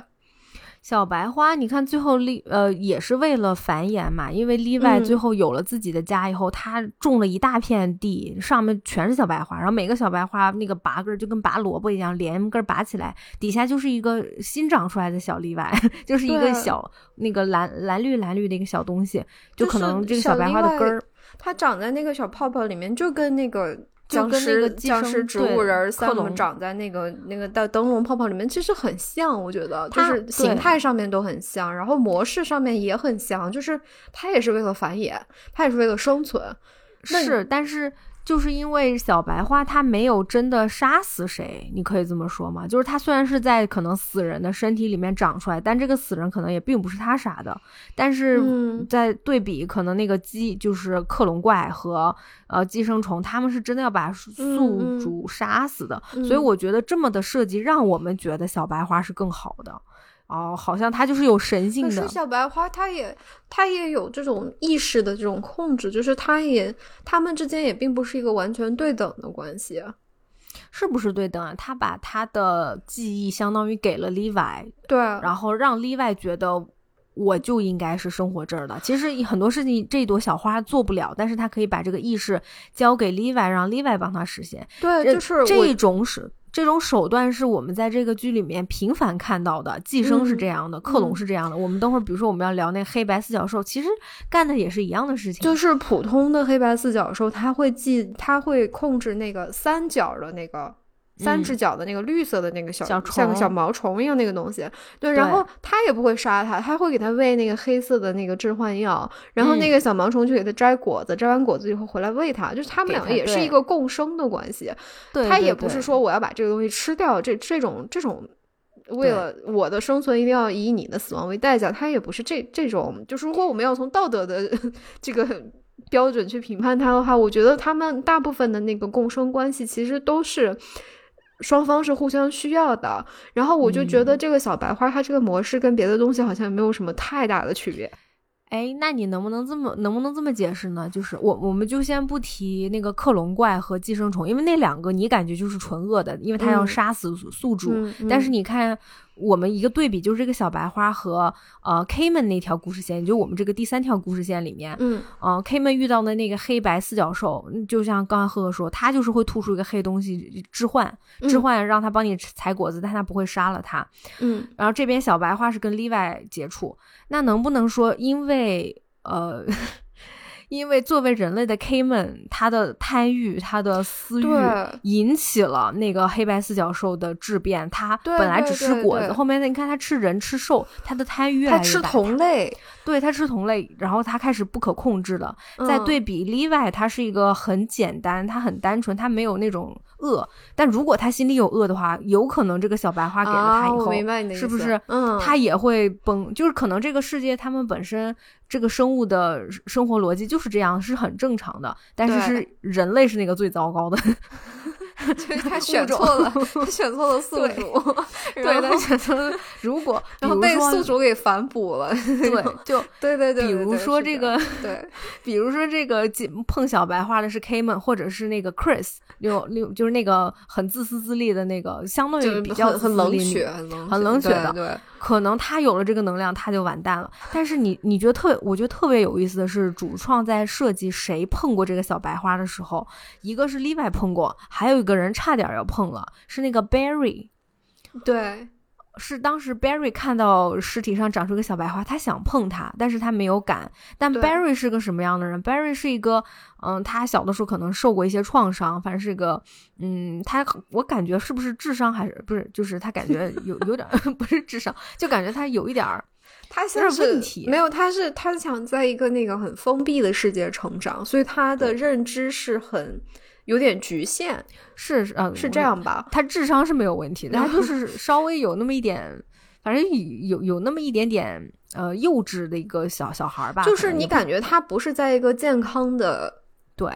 Speaker 1: 小白花，你看最后例呃也是为了繁衍嘛，因为例外最后有了自己的家以后，他种了一大片地，上面全是小白花，然后每个小白花那个拔根就跟拔萝卜一样，连根拔起来，底下就是一个新长出来的小例外，就是一个小那个蓝蓝绿蓝绿的一个小东西，就可能这个小白花的根儿，
Speaker 2: 它长在那个小泡泡里面，就跟那个。僵尸僵尸植物人三个长在那个那个的灯笼泡泡里面，其实很像，我觉得就是形态上面都很像，然后模式上面也很像，就是它也是为了繁衍，它也是为了生存。
Speaker 1: 是，但是。就是因为小白花它没有真的杀死谁，你可以这么说吗？就是它虽然是在可能死人的身体里面长出来，但这个死人可能也并不是他杀的。但是在对比，可能那个鸡就是克隆怪和呃寄生虫，他们是真的要把宿主杀死的。所以我觉得这么的设计让我们觉得小白花是更好的。哦，好像它就是有神性的。
Speaker 2: 可是小白花，它也它也有这种意识的这种控制，就是它也他们之间也并不是一个完全对等的关系，
Speaker 1: 是不是对等啊？他把他的记忆相当于给了 Levi，
Speaker 2: 对，
Speaker 1: 然后让 Levi 觉得我就应该是生活这儿的。其实很多事情这朵小花做不了，但是他可以把这个意识交给 Levi，让 Levi 帮他实现。
Speaker 2: 对，就是
Speaker 1: 这种是这种手段是我们在这个剧里面频繁看到的。寄生是这样的，克隆是这样的。我们等会儿比如说我们要聊那黑白四角兽，其实干的也是一样的事情。
Speaker 2: 就是普通的黑白四角兽，它会记，它会控制那个三角的那个。三只脚的那个绿色的那个小像个小毛虫一样那个东西，对，然后他也不会杀它，他会给它喂那个黑色的那个致幻药，然后那个小毛虫就给它摘果子，摘完果子以后回来喂它，就是他们两个也是一个共生的关系，它也不是说我要把这个东西吃掉，这这种这种为了我的生存一定要以你的死亡为代价，他也不是这这种，就是如果我们要从道德的 这个标准去评判它的话，我觉得他们大部分的那个共生关系其实都是。双方是互相需要的，然后我就觉得这个小白花它这个模式跟别的东西好像没有什么太大的区别。
Speaker 1: 哎，那你能不能这么能不能这么解释呢？就是我我们就先不提那个克隆怪和寄生虫，因为那两个你感觉就是纯恶的，因为它要杀死宿主。但是你看。我们一个对比就是这个小白花和呃 K 们那条故事线，也就我们这个第三条故事线里面，
Speaker 2: 嗯，
Speaker 1: 呃 K 们遇到的那个黑白四角兽，就像刚才赫赫说，他就是会吐出一个黑东西置换，置换让他帮你采果子，但他不会杀了他，
Speaker 2: 嗯，
Speaker 1: 然后这边小白花是跟 Levi 接触，那能不能说因为呃？因为作为人类的 K 们，他的贪欲、他的私欲，引起了那个黑白四角兽的质变。他本来只吃果子，后面你看他吃人吃兽，他的贪欲越来越
Speaker 2: 大。他吃同类，
Speaker 1: 对他吃同类，然后他开始不可控制了。再对比 Levi，他是一个很简单，他很单纯，他没有那种。恶，但如果他心里有恶的话，有可能这个小白花给了他以后，是不是？
Speaker 2: 嗯，
Speaker 1: 他也会崩。就是可能这个世界他们本身这个生物的生活逻辑就是这样，是很正常的。但是是人类是那个最糟糕的。
Speaker 2: 就是他 选错了，他选错了宿主，
Speaker 1: 对，他选错了。如果
Speaker 2: 然后被宿主给反哺了，
Speaker 1: 对，就
Speaker 2: 对对对。
Speaker 1: 比如说这个，
Speaker 2: 对，
Speaker 1: 比如说这个碰小白花的是 K 们，或者是那个 Chris，六六就是那个很自私自利的那个，相对于比较
Speaker 2: 很冷血、
Speaker 1: 很冷血的，
Speaker 2: 对。
Speaker 1: 可能他有了这个能量，他就完蛋了。但是你你觉得特，我觉得特别有意思的是，主创在设计谁碰过这个小白花的时候，一个是例外碰过，还有一个人差点要碰了，是那个 Barry。
Speaker 2: 对。
Speaker 1: 是当时 Barry 看到尸体上长出个小白花，他想碰它，但是他没有敢。但 Barry 是个什么样的人？Barry 是一个，嗯，他小的时候可能受过一些创伤，反正是个，嗯，他我感觉是不是智商还是不是？就是他感觉有有点 不是智商，就感觉他有一点儿，
Speaker 2: 他像是
Speaker 1: 问题。
Speaker 2: 没有，他是他想在一个那个很封闭的世界成长，所以他的认知是很。有点局限，
Speaker 1: 是嗯，
Speaker 2: 是这样吧？
Speaker 1: 他智商是没有问题的，他就是稍微有那么一点，反正有有那么一点点呃幼稚的一个小小孩吧。
Speaker 2: 就是你感觉他不是在一个健康的
Speaker 1: 对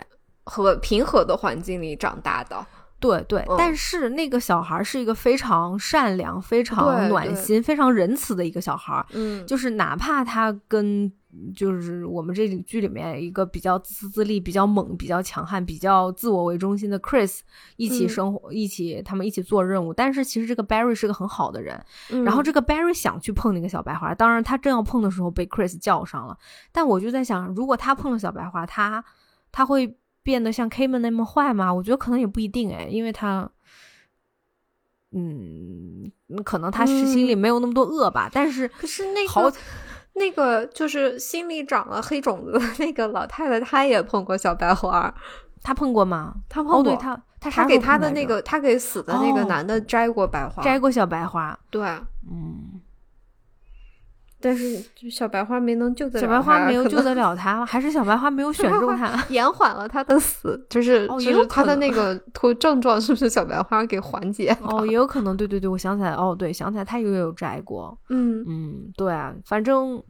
Speaker 2: 和平和的环境里长大的。
Speaker 1: 对对，但是那个小孩是一个非常善良、非常暖心、非常仁慈的一个小孩。
Speaker 2: 嗯，
Speaker 1: 就是哪怕他跟就是我们这剧里面一个比较自私自利、比较猛、比较强悍、比较自我为中心的 Chris 一起生活、一起他们一起做任务，但是其实这个 Barry 是个很好的人。然后这个 Barry 想去碰那个小白花，当然他正要碰的时候被 Chris 叫上了。但我就在想，如果他碰了小白花，他他会。变得像 K 们那么坏吗？我觉得可能也不一定哎，因为他，嗯，可能他是心里没有那么多恶吧。但是，
Speaker 2: 可是那个那个就是心里长了黑种子的那个老太太，她也碰过小白花，
Speaker 1: 她碰过吗？
Speaker 2: 她碰过，
Speaker 1: 她
Speaker 2: 她给她的那个，她给死的那个男的摘过白花，
Speaker 1: 摘过小白花。
Speaker 2: 对，
Speaker 1: 嗯。
Speaker 2: 但是小白花没能救得
Speaker 1: 了小白花没有救得了他，还是小白花没有选中他，
Speaker 2: 延缓了他的死，就是就是他的那个 症状是不是小白花给缓解？
Speaker 1: 哦，也有可能，对对对，我想起来，哦，对，想起来他也有摘过，
Speaker 2: 嗯
Speaker 1: 嗯，对啊，反正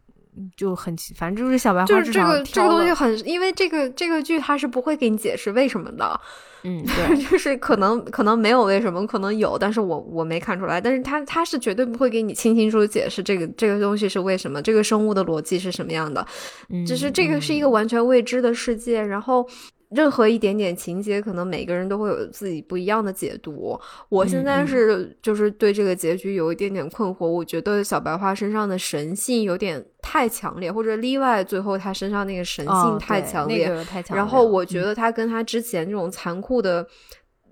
Speaker 1: 就很奇，反正就是小白花
Speaker 2: 就是这个这个东西很，因为这个这个剧它是不会给你解释为什么的。
Speaker 1: 嗯，对，
Speaker 2: 就是可能可能没有为什么，可能有，但是我我没看出来。但是他他是绝对不会给你清清楚楚解释这个这个东西是为什么，这个生物的逻辑是什么样的。
Speaker 1: 嗯，
Speaker 2: 只是这个是一个完全未知的世界。然后任何一点点情节，可能每个人都会有自己不一样的解读。我现在是就是对这个结局有一点点困惑。我觉得小白花身上的神性有点太强烈，或者例外最后他身上那个神性太强烈，
Speaker 1: 太强。
Speaker 2: 然后我觉得他跟他之前这种残酷的。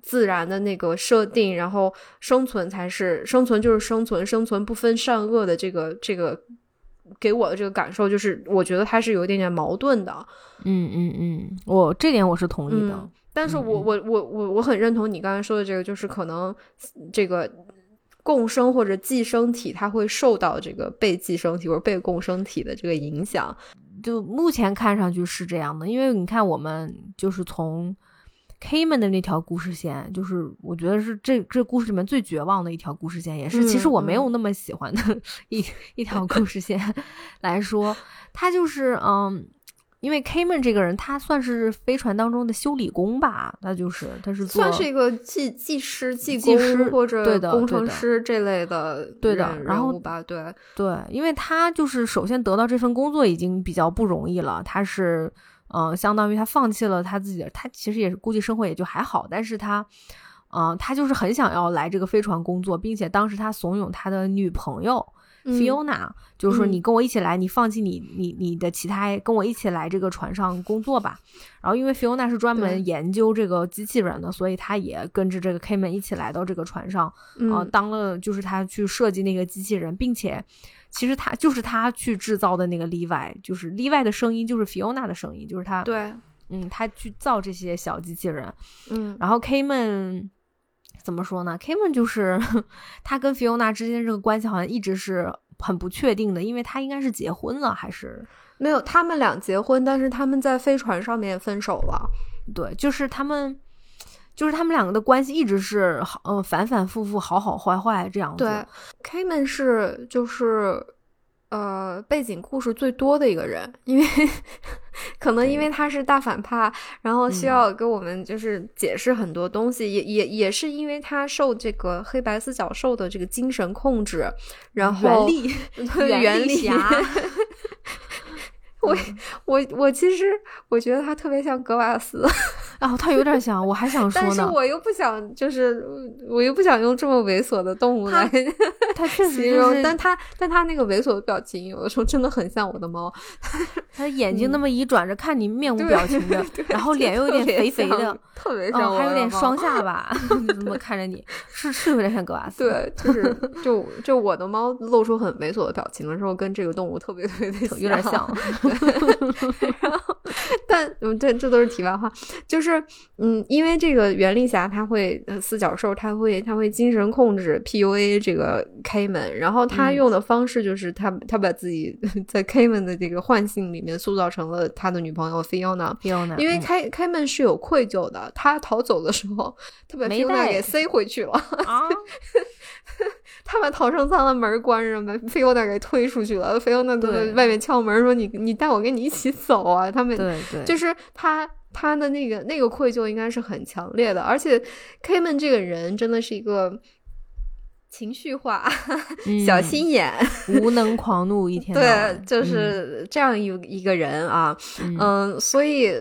Speaker 2: 自然的那个设定，然后生存才是生存，就是生存，生存不分善恶的这个这个给我的这个感受，就是我觉得它是有一点点矛盾的。
Speaker 1: 嗯嗯嗯，我这点我是同意的，
Speaker 2: 但是我我我我我很认同你刚才说的这个，就是可能这个共生或者寄生体，它会受到这个被寄生体或者被共生体的这个影响。
Speaker 1: 就目前看上去是这样的，因为你看我们就是从。K 们的那条故事线，就是我觉得是这这故事里面最绝望的一条故事线，也是其实我没有那么喜欢的一一条故事线来说，他就是嗯，因为 K 们这个人，他算是飞船当中的修理工吧，他就是他是
Speaker 2: 算是一个技技师、技
Speaker 1: 技师
Speaker 2: 或者
Speaker 1: 对的
Speaker 2: 工程师这类的
Speaker 1: 对的然后
Speaker 2: 吧，对
Speaker 1: 对，因为他就是首先得到这份工作已经比较不容易了，他是。嗯，相当于他放弃了他自己的，他其实也是估计生活也就还好，但是他，嗯，他就是很想要来这个飞船工作，并且当时他怂恿他的女朋友 Fiona，就是说你跟我一起来，你放弃你你你的其他，跟我一起来这个船上工作吧。然后因为 Fiona 是专门研究这个机器人的，所以他也跟着这个 Kman 一起来到这个船上，
Speaker 2: 啊，
Speaker 1: 当了就是他去设计那个机器人，并且。其实他就是他去制造的那个例外，就是 Levi 的声音，就是 Fiona 的声音，就是他。
Speaker 2: 对，
Speaker 1: 嗯，他去造这些小机器人。
Speaker 2: 嗯，
Speaker 1: 然后 Kman 怎么说呢？Kman 就是 他跟 Fiona 之间这个关系好像一直是很不确定的，因为他应该是结婚了还是
Speaker 2: 没有？他们俩结婚，但是他们在飞船上面分手了。
Speaker 1: 对，就是他们。就是他们两个的关系一直是好，嗯，反反复复，好好坏坏这样
Speaker 2: 子。对，K 们是就是，呃，背景故事最多的一个人，因为可能因为他是大反派，然后需要给我们就是解释很多东西，也也也是因为他受这个黑白四角兽的这个精神控制，然后
Speaker 1: 原力，
Speaker 2: 原
Speaker 1: 力侠。
Speaker 2: 我我我其实我觉得他特别像格瓦斯，
Speaker 1: 啊，他有点像，我还想说呢，
Speaker 2: 但是我又不想，就是我又不想用这么猥琐的动物来，
Speaker 1: 他确实
Speaker 2: 就是，但他但他那个猥琐的表情，有的时候真的很像我的猫，
Speaker 1: 他眼睛那么一转着看你面无表情的，然后脸又有点肥肥的，
Speaker 2: 特别像，
Speaker 1: 还有点双下 巴，这么看着你，是是有点像格瓦斯，
Speaker 2: 对，就是就就我的猫露出很猥琐的表情的时候，跟这个动物特别特别的
Speaker 1: 有点像。
Speaker 2: 然后，但嗯，这这都是题外话。就是，嗯，因为这个袁丽霞她会四角兽，她会他会精神控制 PUA 这个 K 门，然后她用的方式就是他他把自己 在 K 门的这个幻性里面塑造成了他的女朋友 Fiona。
Speaker 1: Fiona，
Speaker 2: 因为 K K 门是有愧疚的，他逃走的时候，他把 Fiona 给塞回去了啊。他把逃生舱的门关上，把菲欧娜给推出去了。菲欧娜在外面敲门说：“你你带我跟你一起走啊！”他们
Speaker 1: 对对，
Speaker 2: 就是他他的那个那个愧疚应该是很强烈的。而且 K 门这个人真的是一个情绪化、小心眼、
Speaker 1: 无能狂怒一天。
Speaker 2: 对，就是这样一一个人啊。嗯，所以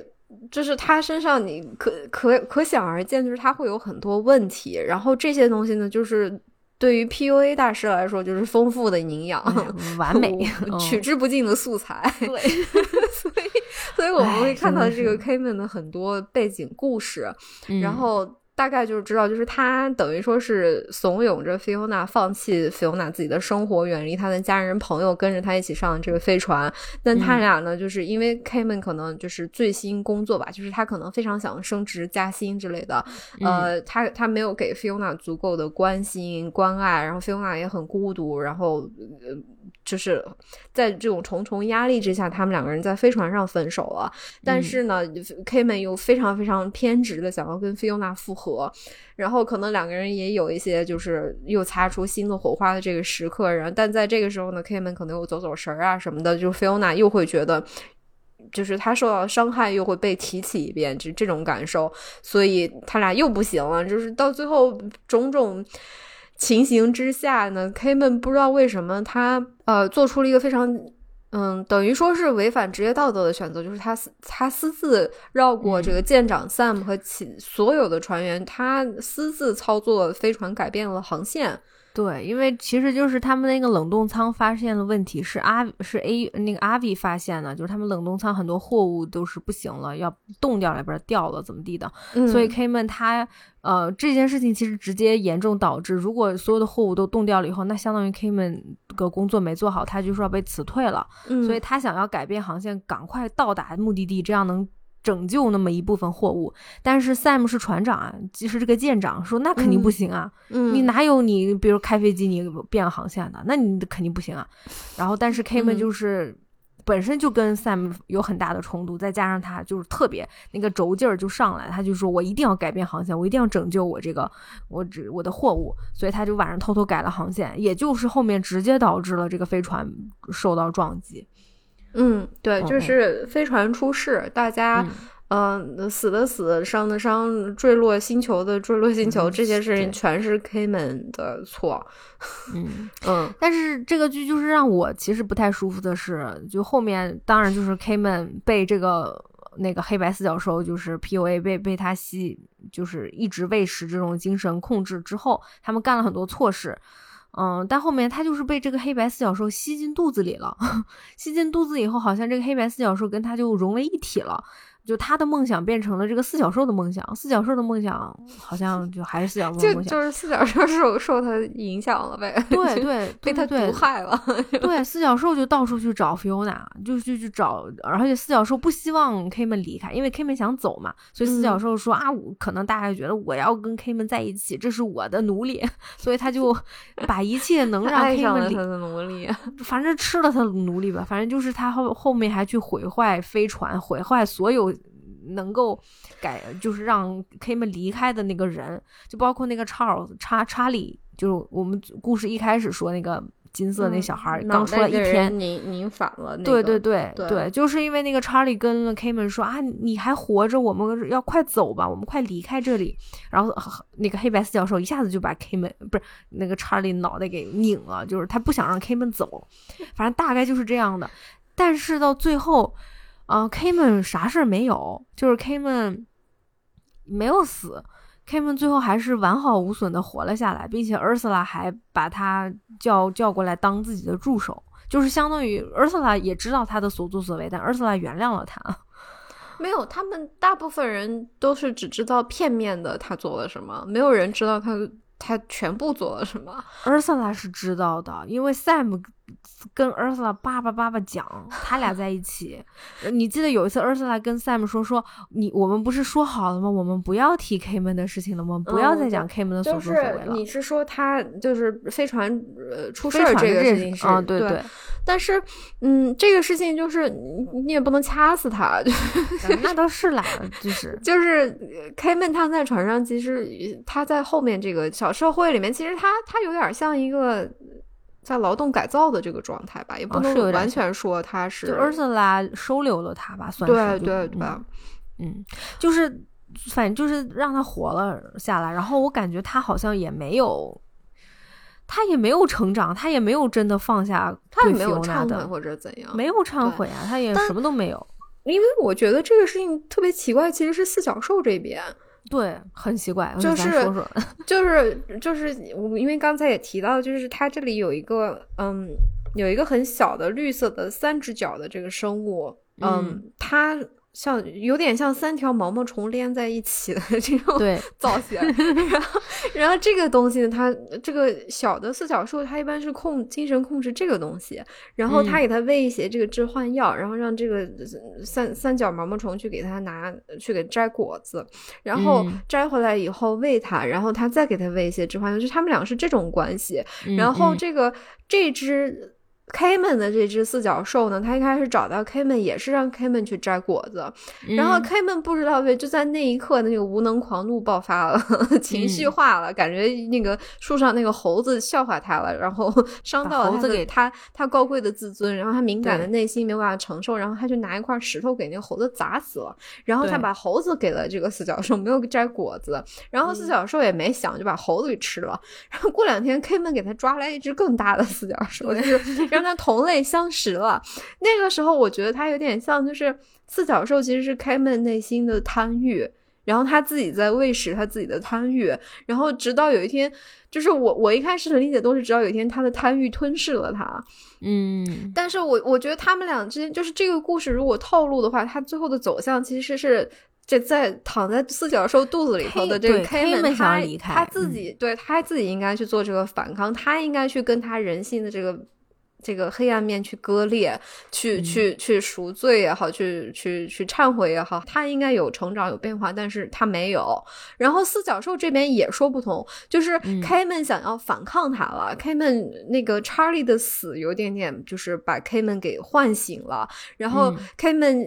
Speaker 2: 就是他身上你可可可想而知，就是他会有很多问题。然后这些东西呢，就是。对于 PUA 大师来说，就是丰富的营养，
Speaker 1: 完美，
Speaker 2: 取之不尽的素材。
Speaker 1: 对，
Speaker 2: 所以，所以我们会看到这个 Kamen 的很多背景故事，然后。大概就是知道，就是他等于说是怂恿着菲欧娜放弃菲欧娜自己的生活，远离他的家人朋友，跟着他一起上这个飞船。但他俩呢，就是因为 K 们可能就是最新工作吧，就是他可能非常想升职加薪之类的。呃，他他没有给菲欧娜足够的关心关爱，然后菲欧娜也很孤独，然后。就是在这种重重压力之下，他们两个人在飞船上分手了。但是呢，K 们又非常非常偏执的想要跟菲欧娜复合，然后可能两个人也有一些就是又擦出新的火花的这个时刻。然后，但在这个时候呢，K 们可能又走走神儿啊什么的，就菲欧娜又会觉得，就是他受到伤害又会被提起一遍，就这种感受，所以他俩又不行了。就是到最后种种。情形之下呢，K 们不知道为什么他呃做出了一个非常嗯，等于说是违反职业道德的选择，就是他私他私自绕过这个舰长 Sam 和其所有的船员，他私自操作飞船改变了航线。
Speaker 1: 对，因为其实就是他们那个冷冻仓发现了问题，是阿是 A 那个阿 V 发现的，就是他们冷冻仓很多货物都是不行了，要冻掉了，不是掉了怎么地的，所以 K 们他呃这件事情其实直接严重导致，如果所有的货物都冻掉了以后，那相当于 K 们个工作没做好，他就说要被辞退了，所以他想要改变航线，赶快到达目的地，这样能。拯救那么一部分货物，但是 Sam 是船长啊，即使这个舰长说那肯定不行啊，你哪有你比如开飞机你变航线的，那你肯定不行啊。然后但是 K 们就是本身就跟 Sam 有很大的冲突，再加上他就是特别那个轴劲儿就上来，他就说我一定要改变航线，我一定要拯救我这个我只我的货物，所以他就晚上偷偷改了航线，也就是后面直接导致了这个飞船受到撞击。
Speaker 2: 嗯，对，就是飞船出事，大家，嗯，死的死，伤的伤，坠落星球的坠落星球，这些事情全是 K 们的错。
Speaker 1: 嗯嗯，但是这个剧就是让我其实不太舒服的是，就后面当然就是 K 们被这个那个黑白四角兽就是 PUA 被被他吸，就是一直喂食这种精神控制之后，他们干了很多错事。嗯，但后面他就是被这个黑白四角兽吸进肚子里了，吸进肚子以后，好像这个黑白四角兽跟他就融为一体了。就他的梦想变成了这个四角兽的梦想，四角兽的梦想好像就还是四角兽梦想，
Speaker 2: 就是四角兽受受他影响了呗，
Speaker 1: 对对，
Speaker 2: 被他毒害了。
Speaker 1: 对，四角兽就到处去找 Fiona，就就去找，而且四角兽不希望 K 们离开，因为 K 们想走嘛，所以四角兽说啊，我可能大家觉得我要跟 K 们在一起，这是我的奴隶，所以他就 把一切能让 K 们
Speaker 2: 他的奴隶，
Speaker 1: 反正吃了他的奴隶吧，反正就是他后后面还去毁坏飞船，毁坏所有。能够改就是让 K 们离开的那个人，就包括那个 Charles 查查理，就是我们故事一开始说那个金色那小孩刚出来一天，
Speaker 2: 拧拧反了。
Speaker 1: 对对对对，就是因为那个查理跟了 K 们说啊，你还活着，我们要快走吧，我们快离开这里。然后那个黑白四教授一下子就把 K 们不是那个查理脑袋给拧了，就是他不想让 K 们走，反正大概就是这样的。但是到最后。啊，K 们啥事儿没有，就是 K 们没有死，K 们最后还是完好无损的活了下来，并且 Ursula 还把他叫叫过来当自己的助手，就是相当于 Ursula 也知道他的所作所为，但 Ursula 原谅了他。
Speaker 2: 没有，他们大部分人都是只知道片面的他做了什么，没有人知道他他全部做了什么。
Speaker 1: Ursula 是知道的，因为 Sam。跟 Ursula 叭叭叭叭讲，他俩在一起。你记得有一次 Ursula 跟 Sam 说说，你我们不是说好了吗？我们不要提 K 门的事情了吗？不要再讲 K 门的所作所为
Speaker 2: 了。你是说他就是飞船呃出事儿这个事情是？
Speaker 1: 啊，对对。
Speaker 2: 但是，嗯，这个事情就是你也不能掐死他。
Speaker 1: 那倒是啦，就是
Speaker 2: 就是 K 门他在船上，其实他在后面这个小社会里面，其实他他有点像一个。在劳动改造的这个状态吧，也不能完全说他是。
Speaker 1: 就 Ursula 收留了他吧，算
Speaker 2: 是。对对对，
Speaker 1: 嗯，就是反正就是让他活了下来。然后我感觉他好像也没有，他也没有成长，他也没有真的放下，
Speaker 2: 他也没有忏悔或者怎样，
Speaker 1: 没有忏悔啊，他也什么都没有。
Speaker 2: 因为我觉得这个事情特别奇怪，其实是四角兽这边。
Speaker 1: 对，很奇怪，
Speaker 2: 就是就是就是我，因为刚才也提到，就是它这里有一个嗯，有一个很小的绿色的三只脚的这个生物，嗯，它。像有点像三条毛毛虫连在一起的这种 造型，然后，然后这个东西呢，它这个小的四角兽，它一般是控精神控制这个东西，然后它给它喂一些这个致幻药，然后让这个三三角毛毛虫去给它拿去给摘果子，然后摘回来以后喂它，然后它再给它喂一些致幻药，就他们俩是这种关系，然后这个这只。K 们的这只四脚兽呢，他一开始找到 K 们也是让 K 们去摘果子，然后 K 们不知道为就在那一刻那个无能狂怒爆发了，情绪化了，感觉那个树上那个猴子笑话他了，然后伤到了
Speaker 1: 猴子给
Speaker 2: 他他高贵的自尊，然后他敏感的内心没有办法承受，然后他就拿一块石头给那个猴子砸死了，然后他把猴子给了这个四脚兽，没有摘果子，然后四脚兽也没想就把猴子给吃了，然后过两天 K 们给他抓来一只更大的四脚兽，就是。让他同类相识了。那个时候，我觉得他有点像，就是四角兽其实是 K 门内心的贪欲，然后他自己在喂食他自己的贪欲，然后直到有一天，就是我我一开始的理解都是，直到有一天他的贪欲吞噬了他。
Speaker 1: 嗯，
Speaker 2: 但是我我觉得他们俩之间，就是这个故事如果透露的话，他最后的走向其实是。这在躺在四角兽肚子里头的这个
Speaker 1: K
Speaker 2: 门，他
Speaker 1: 他
Speaker 2: 自己对他自己应该去做这个反抗，他应该去跟他人性的这个。这个黑暗面去割裂，去去去赎罪也好，去去去忏悔也好，他应该有成长有变化，但是他没有。然后四角兽这边也说不通，就是 K 们想要反抗他了，K 们那个查理的死有点点就是把 K 们给唤醒了，然后 K 们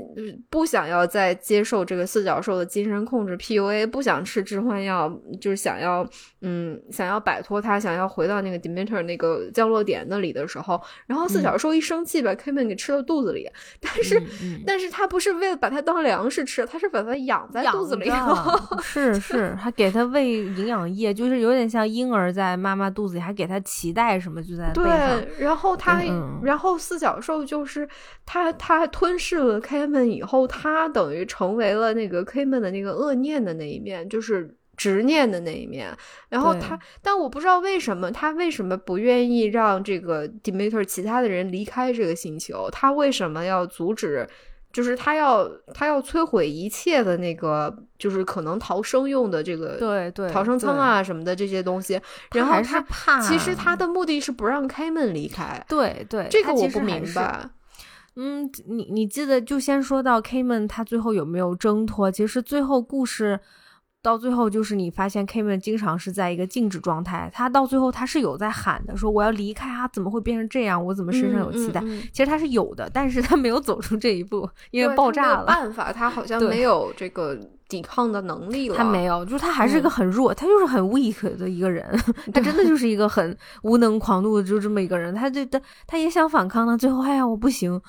Speaker 2: 不想要再接受这个四角兽的精神控制 PUA，不想吃致幻药，就是想要嗯想要摆脱他，想要回到那个 Demeter 那个降落点那里的时候。然后四角兽一生气，把 K 门给吃到肚子里，但是，但是他不是为了把它当粮食吃，他是把它养在肚子里。
Speaker 1: 是是，还给他喂营养液，就是有点像婴儿在妈妈肚子里，还给他脐带什么，就在
Speaker 2: 对。然后他，然后四角兽就是他，他吞噬了 K 门以后，他等于成为了那个 K 门的那个恶念的那一面，就是。执念的那一面，然后他，但我不知道为什么他为什么不愿意让这个 Demeter 其他的人离开这个星球？他为什么要阻止？就是他要他要摧毁一切的那个，就是可能逃生用的这个
Speaker 1: 对对
Speaker 2: 逃生舱啊什么的这些东西。然后他
Speaker 1: 怕，
Speaker 2: 其实他的目的是不让开门离开。
Speaker 1: 对对，
Speaker 2: 这个我不明白。
Speaker 1: 嗯，你你记得就先说到 K 门他最后有没有挣脱？其实最后故事。到最后就是你发现 K 门经常是在一个静止状态，他到最后他是有在喊的，说我要离开啊，怎么会变成这样？我怎么身上有期待？其实他是有的，但是他没有走出这一步，因为爆炸了。
Speaker 2: 办法，他好像没有这个抵抗的能力了。
Speaker 1: 他没有，就是他还是一个很弱，他就是很 weak 的一个人，他真的就是一个很无能狂怒的就这么一个人。他就他他也想反抗呢，最后哎呀我不行。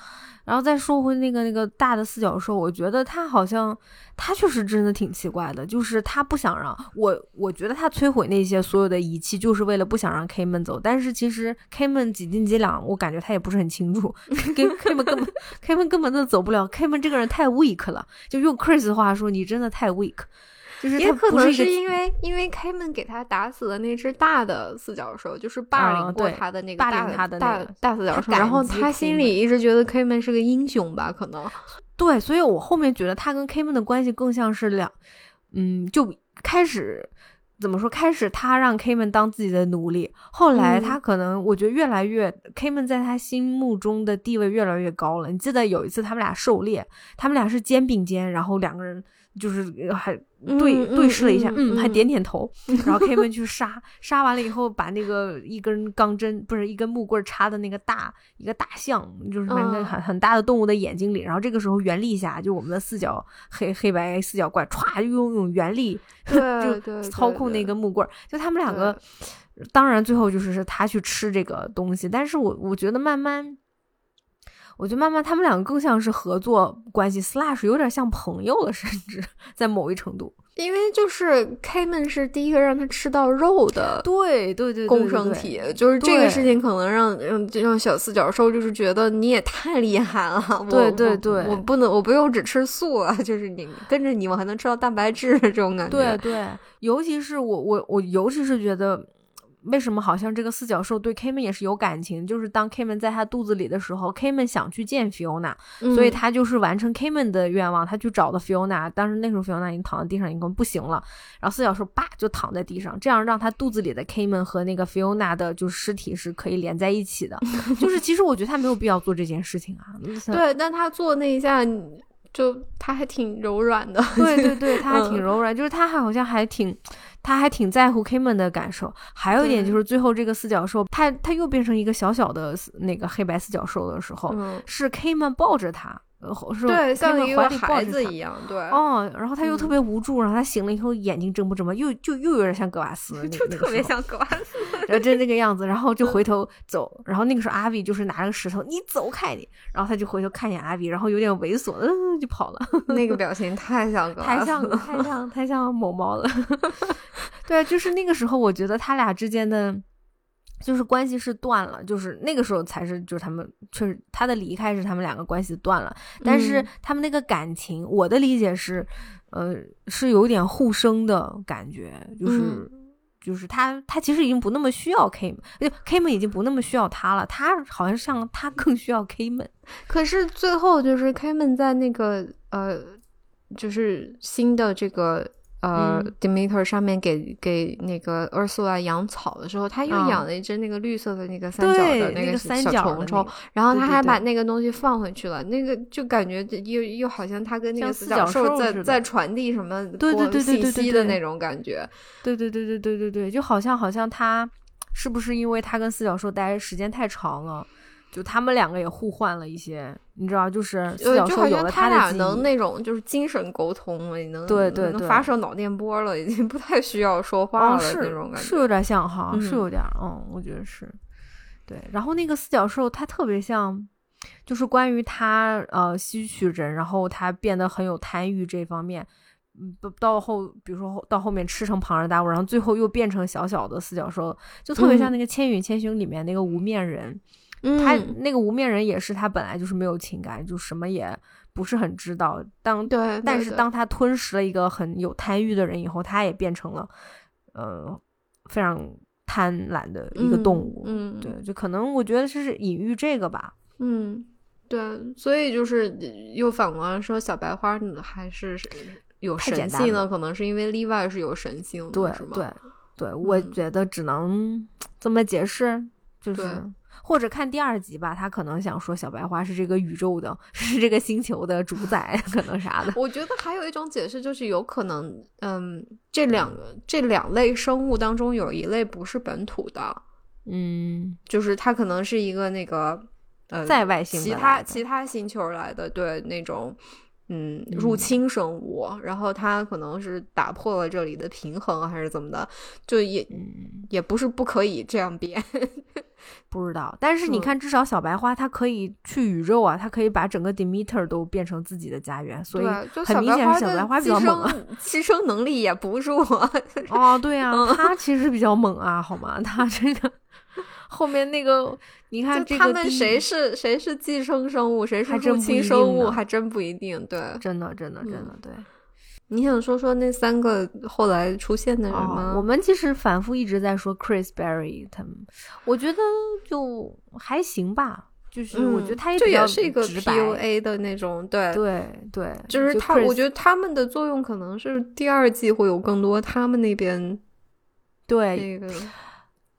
Speaker 1: 然后再说回那个那个大的四角兽，我觉得他好像他确实真的挺奇怪的，就是他不想让我，我觉得他摧毁那些所有的仪器，就是为了不想让 K 们走。但是其实 K 们几斤几两，我感觉他也不是很清楚。K K 们根本 K 们根本都走不了，K 们这个人太 weak 了。就用 Chris 的话说，你真的太 weak。
Speaker 2: 也可能是因为因为开门给他打死的那只大的四角兽，就是霸凌过他的那个大
Speaker 1: 的
Speaker 2: 大大四角兽，然后他心里一直觉得 K 门是个英雄吧？可能
Speaker 1: 对，所以我后面觉得他跟 K 门的关系更像是两，嗯，就开始怎么说？开始他让 K 门当自己的奴隶，后来他可能我觉得越来越 K 门在他心目中的地位越来越高了。你记得有一次他们俩狩猎，他们俩是肩并肩，然后两个人。就是还对对视了一下，嗯，还点点头，然后 K 门去杀，杀完了以后，把那个一根钢针不是一根木棍插的那个大一个大象，就是那个很很大的动物的眼睛里，然后这个时候原力下，就我们的四角黑黑白四角怪歘就用用原力 就操控那根木棍，就他们两个，当然最后就是是他去吃这个东西，但是我我觉得慢慢。我觉得慢慢他们两个更像是合作关系，Slash 有点像朋友了，甚至在某一程度，
Speaker 2: 因为就是 K 们是第一个让他吃到肉的，
Speaker 1: 对对对，
Speaker 2: 共生体，就是这个事情可能让让让小四角兽就是觉得你也太厉害了，
Speaker 1: 对对对，
Speaker 2: 我不能我不用只吃素啊，就是你跟着你我还能吃到蛋白质这种感
Speaker 1: 觉，对对，尤其是我我我尤其是觉得。为什么好像这个四角兽对 Kman 也是有感情？就是当 Kman 在他肚子里的时候，Kman 想去见 Fiona，所以他就是完成 Kman 的愿望，他去找的 Fiona。当时那时候 Fiona 已经躺在地上，已经不行了。然后四角兽叭就躺在地上，这样让他肚子里的 Kman 和那个 Fiona 的就尸体是可以连在一起的。就是其实我觉得他没有必要做这件事情啊。
Speaker 2: 对，但他做那一下。就他还挺柔软的，
Speaker 1: 对对对，他还挺柔软，就是他还好像还挺，他还挺在乎 Kman 的感受。还有一点就是最后这个四角兽，他他又变成一个小小的那个黑白四角兽的时候，是 Kman 抱着他。呃，是
Speaker 2: 对，像
Speaker 1: 一个
Speaker 2: 孩子一样，对，
Speaker 1: 哦，然后他又特别无助，然后他醒了以后眼睛睁不睁嘛，又就又有点像格瓦斯，
Speaker 2: 就特别像格瓦斯，
Speaker 1: 然后就那个样子，然后就回头走，然后那个时候阿比就是拿着个石头，你走开你，然后他就回头看一眼阿比，然后有点猥琐，嗯，就跑了，
Speaker 2: 那个表情太像格
Speaker 1: 太像太像太像某猫了，对，就是那个时候，我觉得他俩之间的。就是关系是断了，就是那个时候才是，就是他们确实他的离开是他们两个关系断了，但是
Speaker 2: 嗯
Speaker 1: 他们那个感情，我的理解是，呃，是有点互生的感觉，就是。
Speaker 2: 嗯
Speaker 1: 就是他，他其实已经不那么需要 K 们，就 K 们已经不那么需要他了，他好像像他更需要 K 们。
Speaker 2: 可是最后就是 K 们在那个呃，就是新的这个呃、
Speaker 1: 嗯
Speaker 2: Demeter 上面给给那个 Ursula 养草的时候，他又
Speaker 1: 嗯
Speaker 2: 养了一只那个绿色的那个三角
Speaker 1: 对
Speaker 2: 的个
Speaker 1: 那三
Speaker 2: 小
Speaker 1: 角
Speaker 2: 虫虫，
Speaker 1: 个
Speaker 2: 然后他还把那个东西放回去了，那个就感觉又又好像他跟那个四
Speaker 1: 角
Speaker 2: 兽在
Speaker 1: 兽
Speaker 2: 在传递什么
Speaker 1: 对对对对对对对
Speaker 2: 信息的那种感觉。
Speaker 1: 对对对对对对对，就好像好像他是不是因为他跟四角兽待时间太长了，就他们两个也互换了一些，你知道，就是四
Speaker 2: 呃，
Speaker 1: 角兽有了的
Speaker 2: 他俩能。那种就是精神沟通了，你能能
Speaker 1: 对对对
Speaker 2: 发射脑电波了，已经不太需要说话
Speaker 1: 哦，
Speaker 2: 了、
Speaker 1: 是
Speaker 2: 那种感觉。
Speaker 1: 是有点像哈，是
Speaker 2: 嗯
Speaker 1: 有点儿，嗯，我觉得是。对，然后那个四角兽它特别像，就是关于它呃吸取人，然后它变得很有贪欲这方面。嗯，到到后，比如说后到后面吃成庞然大物，然后最后又变成小小的四角兽，就特别像
Speaker 2: 嗯
Speaker 1: 那个《千与千寻》里面那个无面人。
Speaker 2: 嗯
Speaker 1: 他那个无面人也是，他本来就是没有情感，就什么也不是很知道。当
Speaker 2: 对，
Speaker 1: 但是当他吞噬了一个很有贪欲的人以后，他也变成了呃非常贪婪的一个动物。
Speaker 2: 嗯，嗯
Speaker 1: 对，就可能我觉得是隐喻这个吧。
Speaker 2: 嗯，对，所以就是又反过来说，小白花呢还是有神性呢，可能是因为例外是有神性的，
Speaker 1: 对
Speaker 2: 是吗？
Speaker 1: 对对，我
Speaker 2: 嗯
Speaker 1: 觉得只能 这么解释，就是
Speaker 2: 对
Speaker 1: 或者看第二集吧，他可能想说小白花是这个宇宙的，是这个星球的主宰，可能啥的。
Speaker 2: 我觉得还有一种解释，就是有可能，嗯，这两个这两类生物当中有一类不是本土的，
Speaker 1: 嗯，
Speaker 2: 就是它可能是一个那个呃
Speaker 1: 在外星
Speaker 2: 其他其他星球来的，对那种嗯
Speaker 1: 嗯
Speaker 2: 入侵生物，然后它可能是打破了这里的平衡，还是怎么的，就也
Speaker 1: 嗯
Speaker 2: 也不是不可以这样变。
Speaker 1: 不知道，但是你
Speaker 2: 嗯
Speaker 1: 看，至少小白花它可以去宇宙啊，它可以把整个 Demeter 都变成自己的家园，所以很明显是小
Speaker 2: 白花
Speaker 1: 比较猛
Speaker 2: 寄生能力也不弱。
Speaker 1: 哦，对啊，
Speaker 2: 嗯
Speaker 1: 它其实比较猛啊，好吗？它这个后面那个，你看
Speaker 2: 他们谁是谁是寄生生物，谁是入侵生物，还真不一定。对，
Speaker 1: 真的真的真的对。
Speaker 2: 你想说说那三个后来出现的人吗？
Speaker 1: 哦，我们其实反复一直在说 Chris Berry 他们，我觉得就还行吧，就是我觉得
Speaker 2: 嗯这
Speaker 1: 他也
Speaker 2: 是一个 PUA 的那种，对，
Speaker 1: 对对，
Speaker 2: 就是他我觉得他们的作用可能是第二季会有更多他们那边
Speaker 1: 对
Speaker 2: 那个，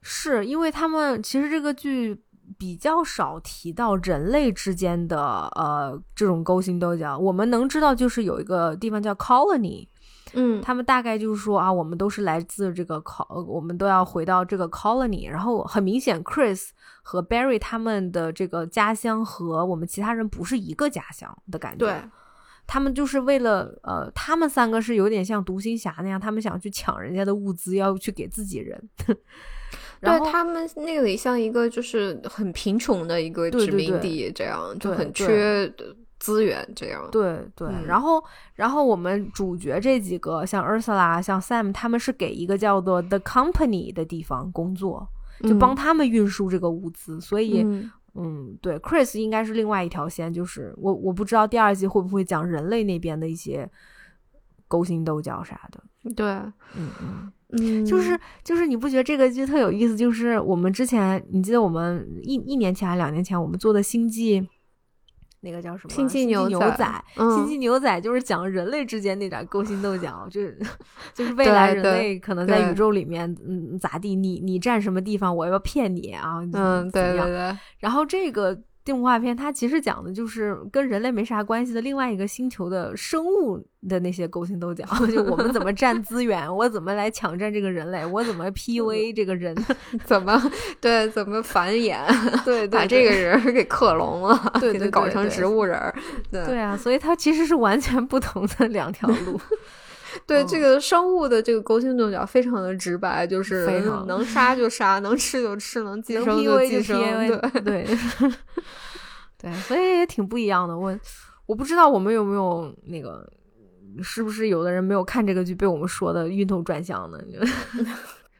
Speaker 1: 是因为他们其实这个剧比较少提到人类之间的呃这种勾心斗角，我们能知道就是有一个地方叫 Colony，
Speaker 2: 嗯，
Speaker 1: 他们大概就是说啊，我们都是来自这个 col，呃我们都要回到这个 colony。然后很明显，Chris 和 Barry 他们的这个家乡和我们其他人不是一个家乡的感觉。
Speaker 2: 对，
Speaker 1: 他们就是为了呃，他们三个是有点像独行侠那样，他们想去抢人家的物资，要去给自己人。然后
Speaker 2: 对他们那里像一个就是很贫穷的一个殖民地，这样就很缺资源，这样。
Speaker 1: 对对，
Speaker 2: 嗯
Speaker 1: 然后然后我们主角这几个，像 Ursula、像 Sam，他们是给一个叫做 The Company 的地方工作，就帮他们运输这个物资，所以。
Speaker 2: 嗯
Speaker 1: 嗯，对，Chris 应该是另外一条线，就是我我不知道第二季会不会讲人类那边的一些勾心斗角啥的。
Speaker 2: 对，
Speaker 1: 嗯嗯，
Speaker 2: 嗯，
Speaker 1: 就是就是你不觉得这个剧特有意思？就是我们之前你记得我们一一年前还是两年前我们做的星际。那个叫什么？
Speaker 2: 星际
Speaker 1: 际
Speaker 2: 牛仔
Speaker 1: 星际牛仔就是讲人类之间那点勾心斗角，就是就是未来人类可能在宇宙里面，嗯，咋地？你你占什么地方，我要骗你啊！
Speaker 2: 嗯，对对对，
Speaker 1: 然后这个动画片它其实讲的就是跟人类没啥关系的另外一个星球的生物的那些勾心斗角，就我们怎么占资源，我怎么来抢占这个人类，我怎么 PUA 这个人，
Speaker 2: 怎么对怎么繁衍，
Speaker 1: 对
Speaker 2: 把这个人给克隆了，
Speaker 1: 对
Speaker 2: 搞成植物人对
Speaker 1: 啊，所以它其实是完全不同的两条路。
Speaker 2: 对，
Speaker 1: 嗯
Speaker 2: 这个生物的这个勾心斗角非常的直白，就是能杀就杀，能吃就吃，能寄生
Speaker 1: 就
Speaker 2: 寄生，对，
Speaker 1: 对 对，所以也挺不一样的。我我不知道我们有没有那个，是不是有的人没有看这个剧被我们说的晕头转向呢？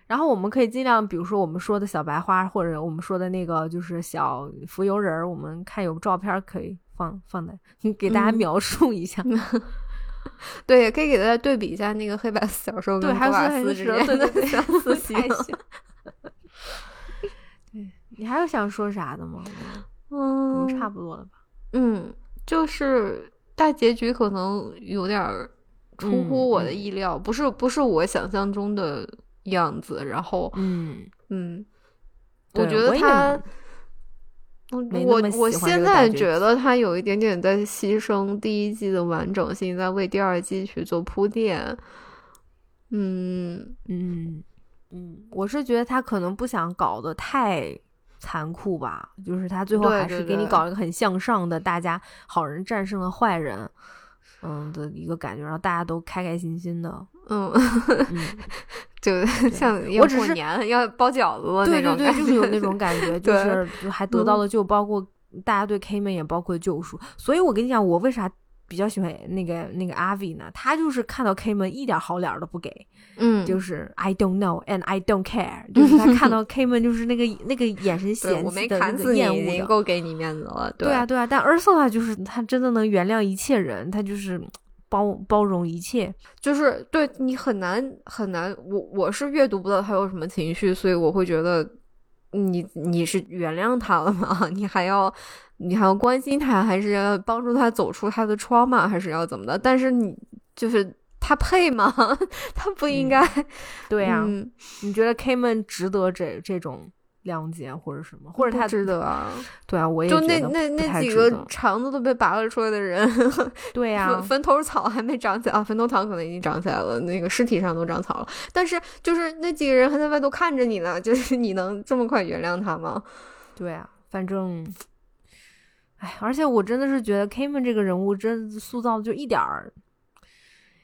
Speaker 1: 然后我们可以尽量，比如说我们说的小白花，或者我们说的那个就是小浮游人儿，我们看有照片可以放放在，给大家
Speaker 2: 嗯
Speaker 1: 描述一下。
Speaker 2: 对，也可以给大家对比一下那个黑白小说
Speaker 1: 对，
Speaker 2: 跟
Speaker 1: 还有
Speaker 2: 斯之间的相 似性。
Speaker 1: 对你还有想说啥的吗？
Speaker 2: 嗯，
Speaker 1: 差不多了吧？
Speaker 2: 嗯，就是大结局可能有点儿出乎我的
Speaker 1: 嗯嗯
Speaker 2: 意料，不是不是我想象中的样子。然后，
Speaker 1: 嗯，
Speaker 2: 嗯，我
Speaker 1: 对我
Speaker 2: 觉得他，我我现在觉得他有一点点在牺牲第一季的完整性，在为第二季去做铺垫。嗯
Speaker 1: 嗯嗯，我是觉得他可能不想搞得太残酷吧，就是他最后还是给你搞一个很向上的，大家好人战胜了坏人，嗯的一个感觉，然后大家都开开心心的，
Speaker 2: 嗯，
Speaker 1: 嗯，
Speaker 2: 就像要过年要包饺子的
Speaker 1: 对对就是有那种感觉，就是就还得到了就，包括大家对 K 们也包括救赎，所以我跟你讲，我为啥。比较喜欢那个那个阿 V 呢，他就是看到 K 们一点好脸儿都不给，
Speaker 2: 嗯，
Speaker 1: 就是 I don't know and I don't care，就是他看到 K 们就是那个那个眼神
Speaker 2: 对
Speaker 1: 嫌
Speaker 2: 我没
Speaker 1: 弃的那个
Speaker 2: 砍死你，已
Speaker 1: 厌恶的。
Speaker 2: 经够给你面子了。
Speaker 1: 对啊，对啊，但 Ursula 就是他真的能原谅一切人，他就是包包容一切。
Speaker 2: 就是对你很难很难，我我是阅读不到他有什么情绪，所以我会觉得你你是原谅他了吗？你还要你还要关心他，还是要帮助他走出他的 trauma，还是要怎么的？但是你就是他配吗？他不应该。
Speaker 1: 对啊，
Speaker 2: 嗯
Speaker 1: 你觉得 K 们值得这这种谅解或者什么，或者他
Speaker 2: 值得啊！
Speaker 1: 对啊，我也
Speaker 2: 就那
Speaker 1: 觉得不
Speaker 2: 那那几个肠子都被拔了出来的人，
Speaker 1: 对啊
Speaker 2: 坟，头草还没长起来啊，坟头草可能已经长起来了，那个尸体上都长草了。但是就是那几个人还在外头看着你呢，就是你能这么快原谅他吗？
Speaker 1: 对啊，反正，哎，而且我真的是觉得 K 们这个人物真塑造的就一点儿。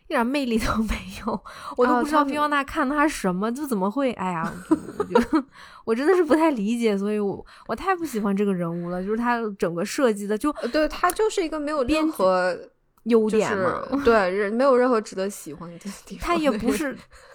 Speaker 1: 一点魅力都没有，我都
Speaker 2: 啊
Speaker 1: 不知道
Speaker 2: 他
Speaker 1: 菲奥娜看他什么，就怎么会？哎呀，我我觉得 我真的是不太理解，所以我我太不喜欢这个人物了，就是他整个设计的就
Speaker 2: 呃对他就是一个没有任何
Speaker 1: 优
Speaker 2: 就是
Speaker 1: 点嘛，
Speaker 2: 对人没有任何值得喜欢的地方。
Speaker 1: 他也不是，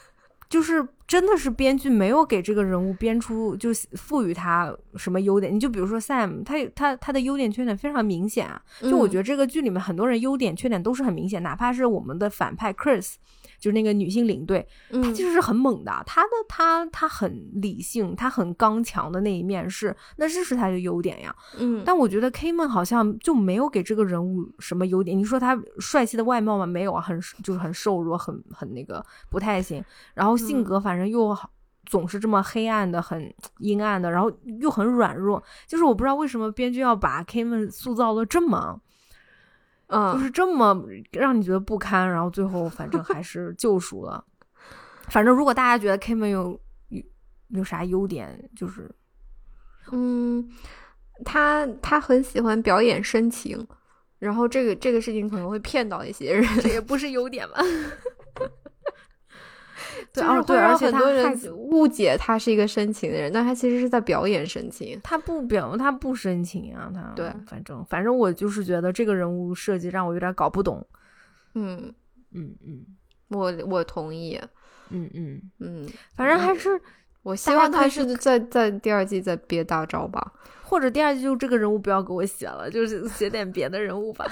Speaker 1: 就是真的是编剧没有给这个人物编出，就是赋予他什么优点。你就比如说 Sam，他他他的优点缺点非常明显啊。就我觉
Speaker 2: 得，
Speaker 1: 得这个剧里面很多人优点缺点都是很明显，哪怕是我们的反派 Chris。就是那个女性领队，她
Speaker 2: 嗯
Speaker 1: 其实是很猛的。她的她她很理性，她很刚强的那一面是，那这是她的优点呀。
Speaker 2: 嗯，
Speaker 1: 但我觉得 K 们好像就没有给这个人物什么优点。你说他帅气的外貌吗？没有啊，很就是很瘦弱，很很那个不太行。然后性格反正又好总是这么黑暗的、很阴暗的，然后又很软弱。就是我不知道为什么编剧要把 K 们塑造的这么，就
Speaker 2: 嗯，
Speaker 1: 是这么让你觉得不堪，然后最后反正还是救赎了。反正如果大家觉得 K 们有有有啥优点，就是
Speaker 2: 嗯，他他很喜欢表演深情，然后这个这个事情可能会骗到一些人，
Speaker 1: 这也不是优点吧。对，
Speaker 2: 就是
Speaker 1: 哦对，
Speaker 2: 会让
Speaker 1: 而且他
Speaker 2: 很多人误解他是一个深情的人，但他其实是在表演深情。
Speaker 1: 他不表，他不深情啊，他
Speaker 2: 对
Speaker 1: 反正反正我就是觉得这个人物设计让我有点搞不懂。
Speaker 2: 嗯，
Speaker 1: 嗯嗯
Speaker 2: 我我同意。
Speaker 1: 嗯嗯，
Speaker 2: 嗯，
Speaker 1: 反正还是
Speaker 2: 我希望他是在在第二季再憋大招吧。
Speaker 1: 或者第二季就这个人物不要给我写了，就是 写点别的人物吧。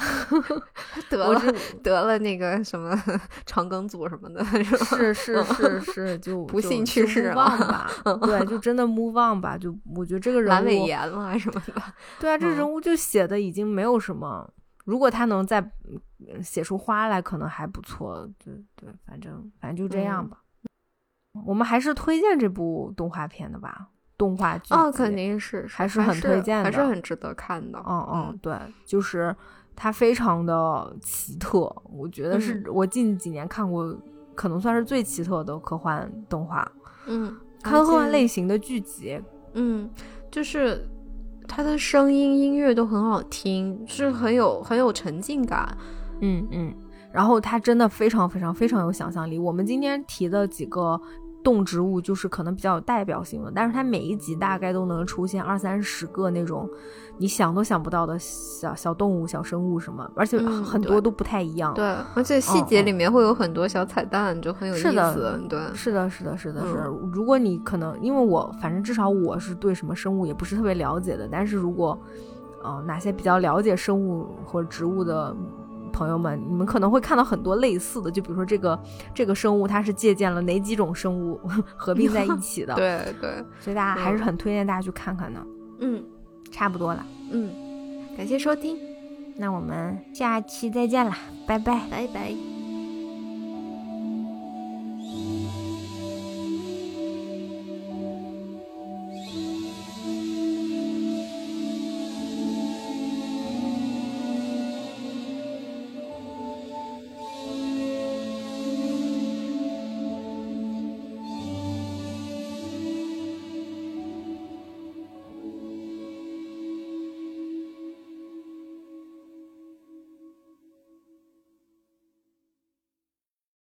Speaker 2: 得了得了那个什么长庚组什么的，是？
Speaker 1: 是是是是，就
Speaker 2: 不幸去世
Speaker 1: 吧。对，就真的 move on 吧。就我觉得这个人
Speaker 2: 阑尾，炎了什么的。
Speaker 1: 对啊，这
Speaker 2: 嗯
Speaker 1: 人物就写的已经没有什么。如果他能再嗯写出花来，可能还不错。对对，反正反正就这样
Speaker 2: 嗯
Speaker 1: 吧。我们还是推荐这部动画片的吧，动画剧
Speaker 2: 哦，肯定是，
Speaker 1: 还是很推荐的
Speaker 2: 还是很值得看的。
Speaker 1: 嗯嗯，对，就是它非常的奇特，我觉得是我近几年看过，可能算是最奇特的科幻动画，
Speaker 2: 嗯，
Speaker 1: 科幻类型的剧集。
Speaker 2: 嗯，就是它的声音、音乐都很好听，是很有很有沉浸感。
Speaker 1: 嗯嗯，然后它真的非常非常非常有想象力。我们今天提的几个动植物就是可能比较有代表性的，但是它每一集大概都能出现二三十个那种你想都想不到的小小动物、小生物什么，而且
Speaker 2: 嗯
Speaker 1: 很多都不太一样。
Speaker 2: 对，而且细节
Speaker 1: 嗯
Speaker 2: 里面会有很多小彩蛋，就很有意
Speaker 1: 是的
Speaker 2: 思。对，
Speaker 1: 是的，是的，是的，是的。
Speaker 2: 嗯
Speaker 1: 如果你可能，因为我反正至少我是对什么生物也不是特别了解的，但是如果呃哪些比较了解生物或者植物的朋友们，你们可能会看到很多类似的，就比如说这个这个生物它是借鉴了哪几种生物 合并在一起的，
Speaker 2: 对对，
Speaker 1: 所以大家还是很推荐大家去看看的。
Speaker 2: 嗯
Speaker 1: 差不多了，
Speaker 2: 嗯，感谢收听，
Speaker 1: 那我们下期再见啦，拜拜。
Speaker 2: 拜拜。